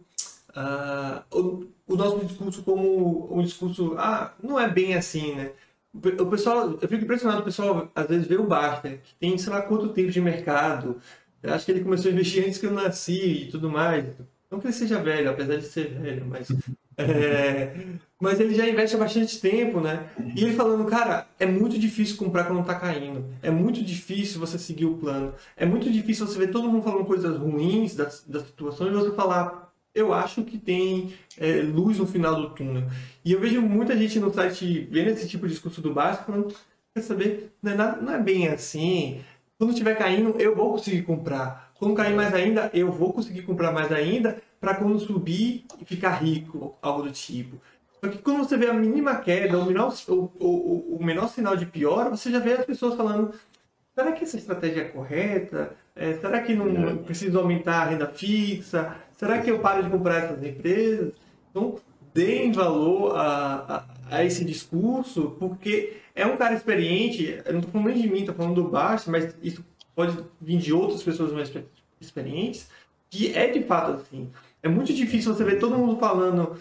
uh, o, o nosso discurso como um discurso, ah, não é bem assim, né? O pessoal, eu fico impressionado, o pessoal às vezes vê o Basta, que tem sei lá quanto tempo de mercado. Eu acho que ele começou a investir antes que eu nasci e tudo mais. Não que ele seja velho, apesar de ser velho, mas. É, mas ele já investe há bastante tempo, né? E ele falando, cara, é muito difícil comprar quando tá caindo. É muito difícil você seguir o plano. É muito difícil você ver todo mundo falando coisas ruins da, da situação e você falar, eu acho que tem é, luz no final do túnel. E eu vejo muita gente no site vendo esse tipo de discurso do básico falando, quer saber, não é, nada, não é bem assim. Quando estiver caindo, eu vou conseguir comprar. Quando cair mais ainda, eu vou conseguir comprar mais ainda para quando subir e ficar rico, algo do tipo. Só que quando você vê a mínima queda, o menor, o, o, o menor sinal de pior, você já vê as pessoas falando: será que essa estratégia é correta? É, será que não preciso aumentar a renda fixa? Será que eu paro de comprar essas empresas? Então, deem valor a, a, a esse discurso, porque é um cara experiente, não estou falando de mim, estou falando do Baixo, mas isso pode vir de outras pessoas mais experientes, que é de fato assim. É muito difícil você ver todo mundo falando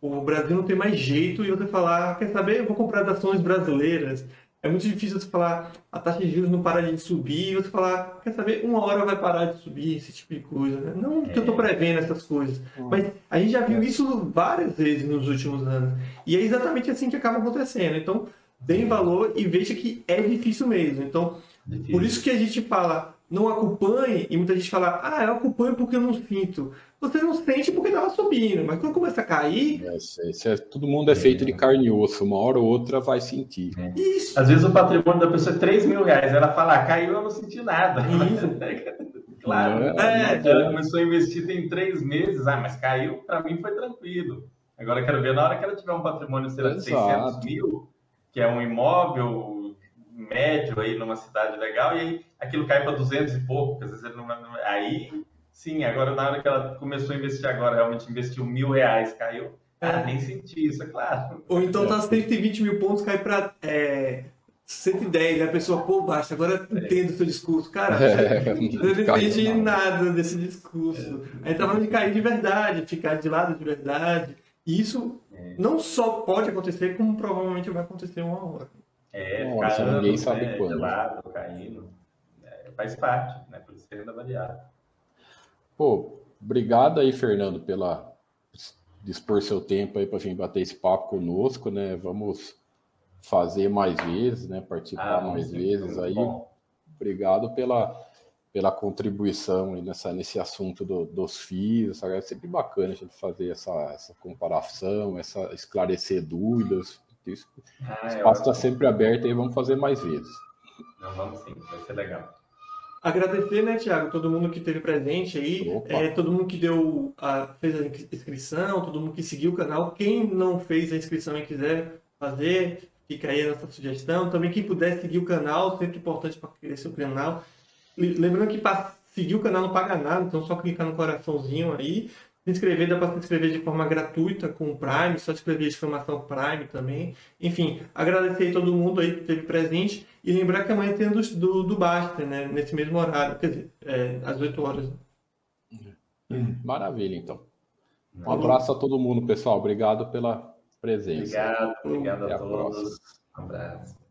o Brasil não tem mais jeito e você falar, quer saber, eu vou comprar ações brasileiras. É muito difícil você falar, a taxa de juros não para de subir, e você falar, quer saber, uma hora vai parar de subir, esse tipo de coisa. Né? Não que eu estou é. prevendo essas coisas, hum. mas a gente já viu isso várias vezes nos últimos anos. E é exatamente assim que acaba acontecendo. Então, deem valor e veja que é difícil mesmo. Então, difícil. por isso que a gente fala, não acompanhe, e muita gente fala, ah, eu acompanho porque eu não sinto. Você não sente porque estava subindo, mas quando começa a cair. É, é, todo mundo é feito de carne e osso, uma hora ou outra vai sentir. É. Isso. Às vezes o patrimônio da pessoa é 3 mil reais, ela fala, ah, caiu, eu não senti nada. claro. É, ela começou a investir tem três meses, ah, mas caiu, para mim foi tranquilo. Agora eu quero ver na hora que ela tiver um patrimônio sei de 600 mil, que é um imóvel médio aí numa cidade legal, e aí aquilo cai para 200 e pouco, às vezes ele não, aí sim, agora na hora que ela começou a investir agora, realmente investiu mil reais, caiu, ah, nem senti isso, é claro. Ou então tá 120 mil pontos, cai para é, 110, a pessoa, pô, basta, agora entendo o seu discurso. Cara, é, não entendi nada desse discurso. É. Aí tá falando de cair de verdade, ficar de lado de verdade. E isso é. não só pode acontecer, como provavelmente vai acontecer uma hora. É, Nossa, ficar ninguém sabe né, quando. lado, caindo, é, faz parte, né? Por isso que é renda variável. Pô, obrigado aí, Fernando, pela dispor seu tempo aí para vir bater esse papo conosco, né? Vamos fazer mais vezes, né? Participar ah, mais vezes aí. Bom. Obrigado pela, pela contribuição aí nessa, nesse assunto do, dos FIIs. É sempre bacana a gente fazer essa, essa comparação, essa esclarecer dúvidas. Isso, ah, o espaço está sempre aberto e vamos fazer mais vezes. Não, vamos sim, vai ser legal. Agradecer, né, Tiago, todo mundo que esteve presente aí, é, todo mundo que deu a, fez a inscrição, todo mundo que seguiu o canal. Quem não fez a inscrição e quiser fazer, fica aí a nossa sugestão. Também quem puder seguir o canal, sempre importante para crescer o canal. Lembrando que para seguir o canal não paga nada, então só clicar no coraçãozinho aí. Se inscrever, dá para se inscrever de forma gratuita com o Prime, só escrever exclamação Prime também. Enfim, agradecer a todo mundo aí que esteve presente e lembrar que amanhã tem do, do, do Baster, né? Nesse mesmo horário, quer dizer, é, às 8 horas. Hum, maravilha, então. Um abraço a todo mundo, pessoal. Obrigado pela presença. Obrigado, obrigado a, a todos. Um abraço.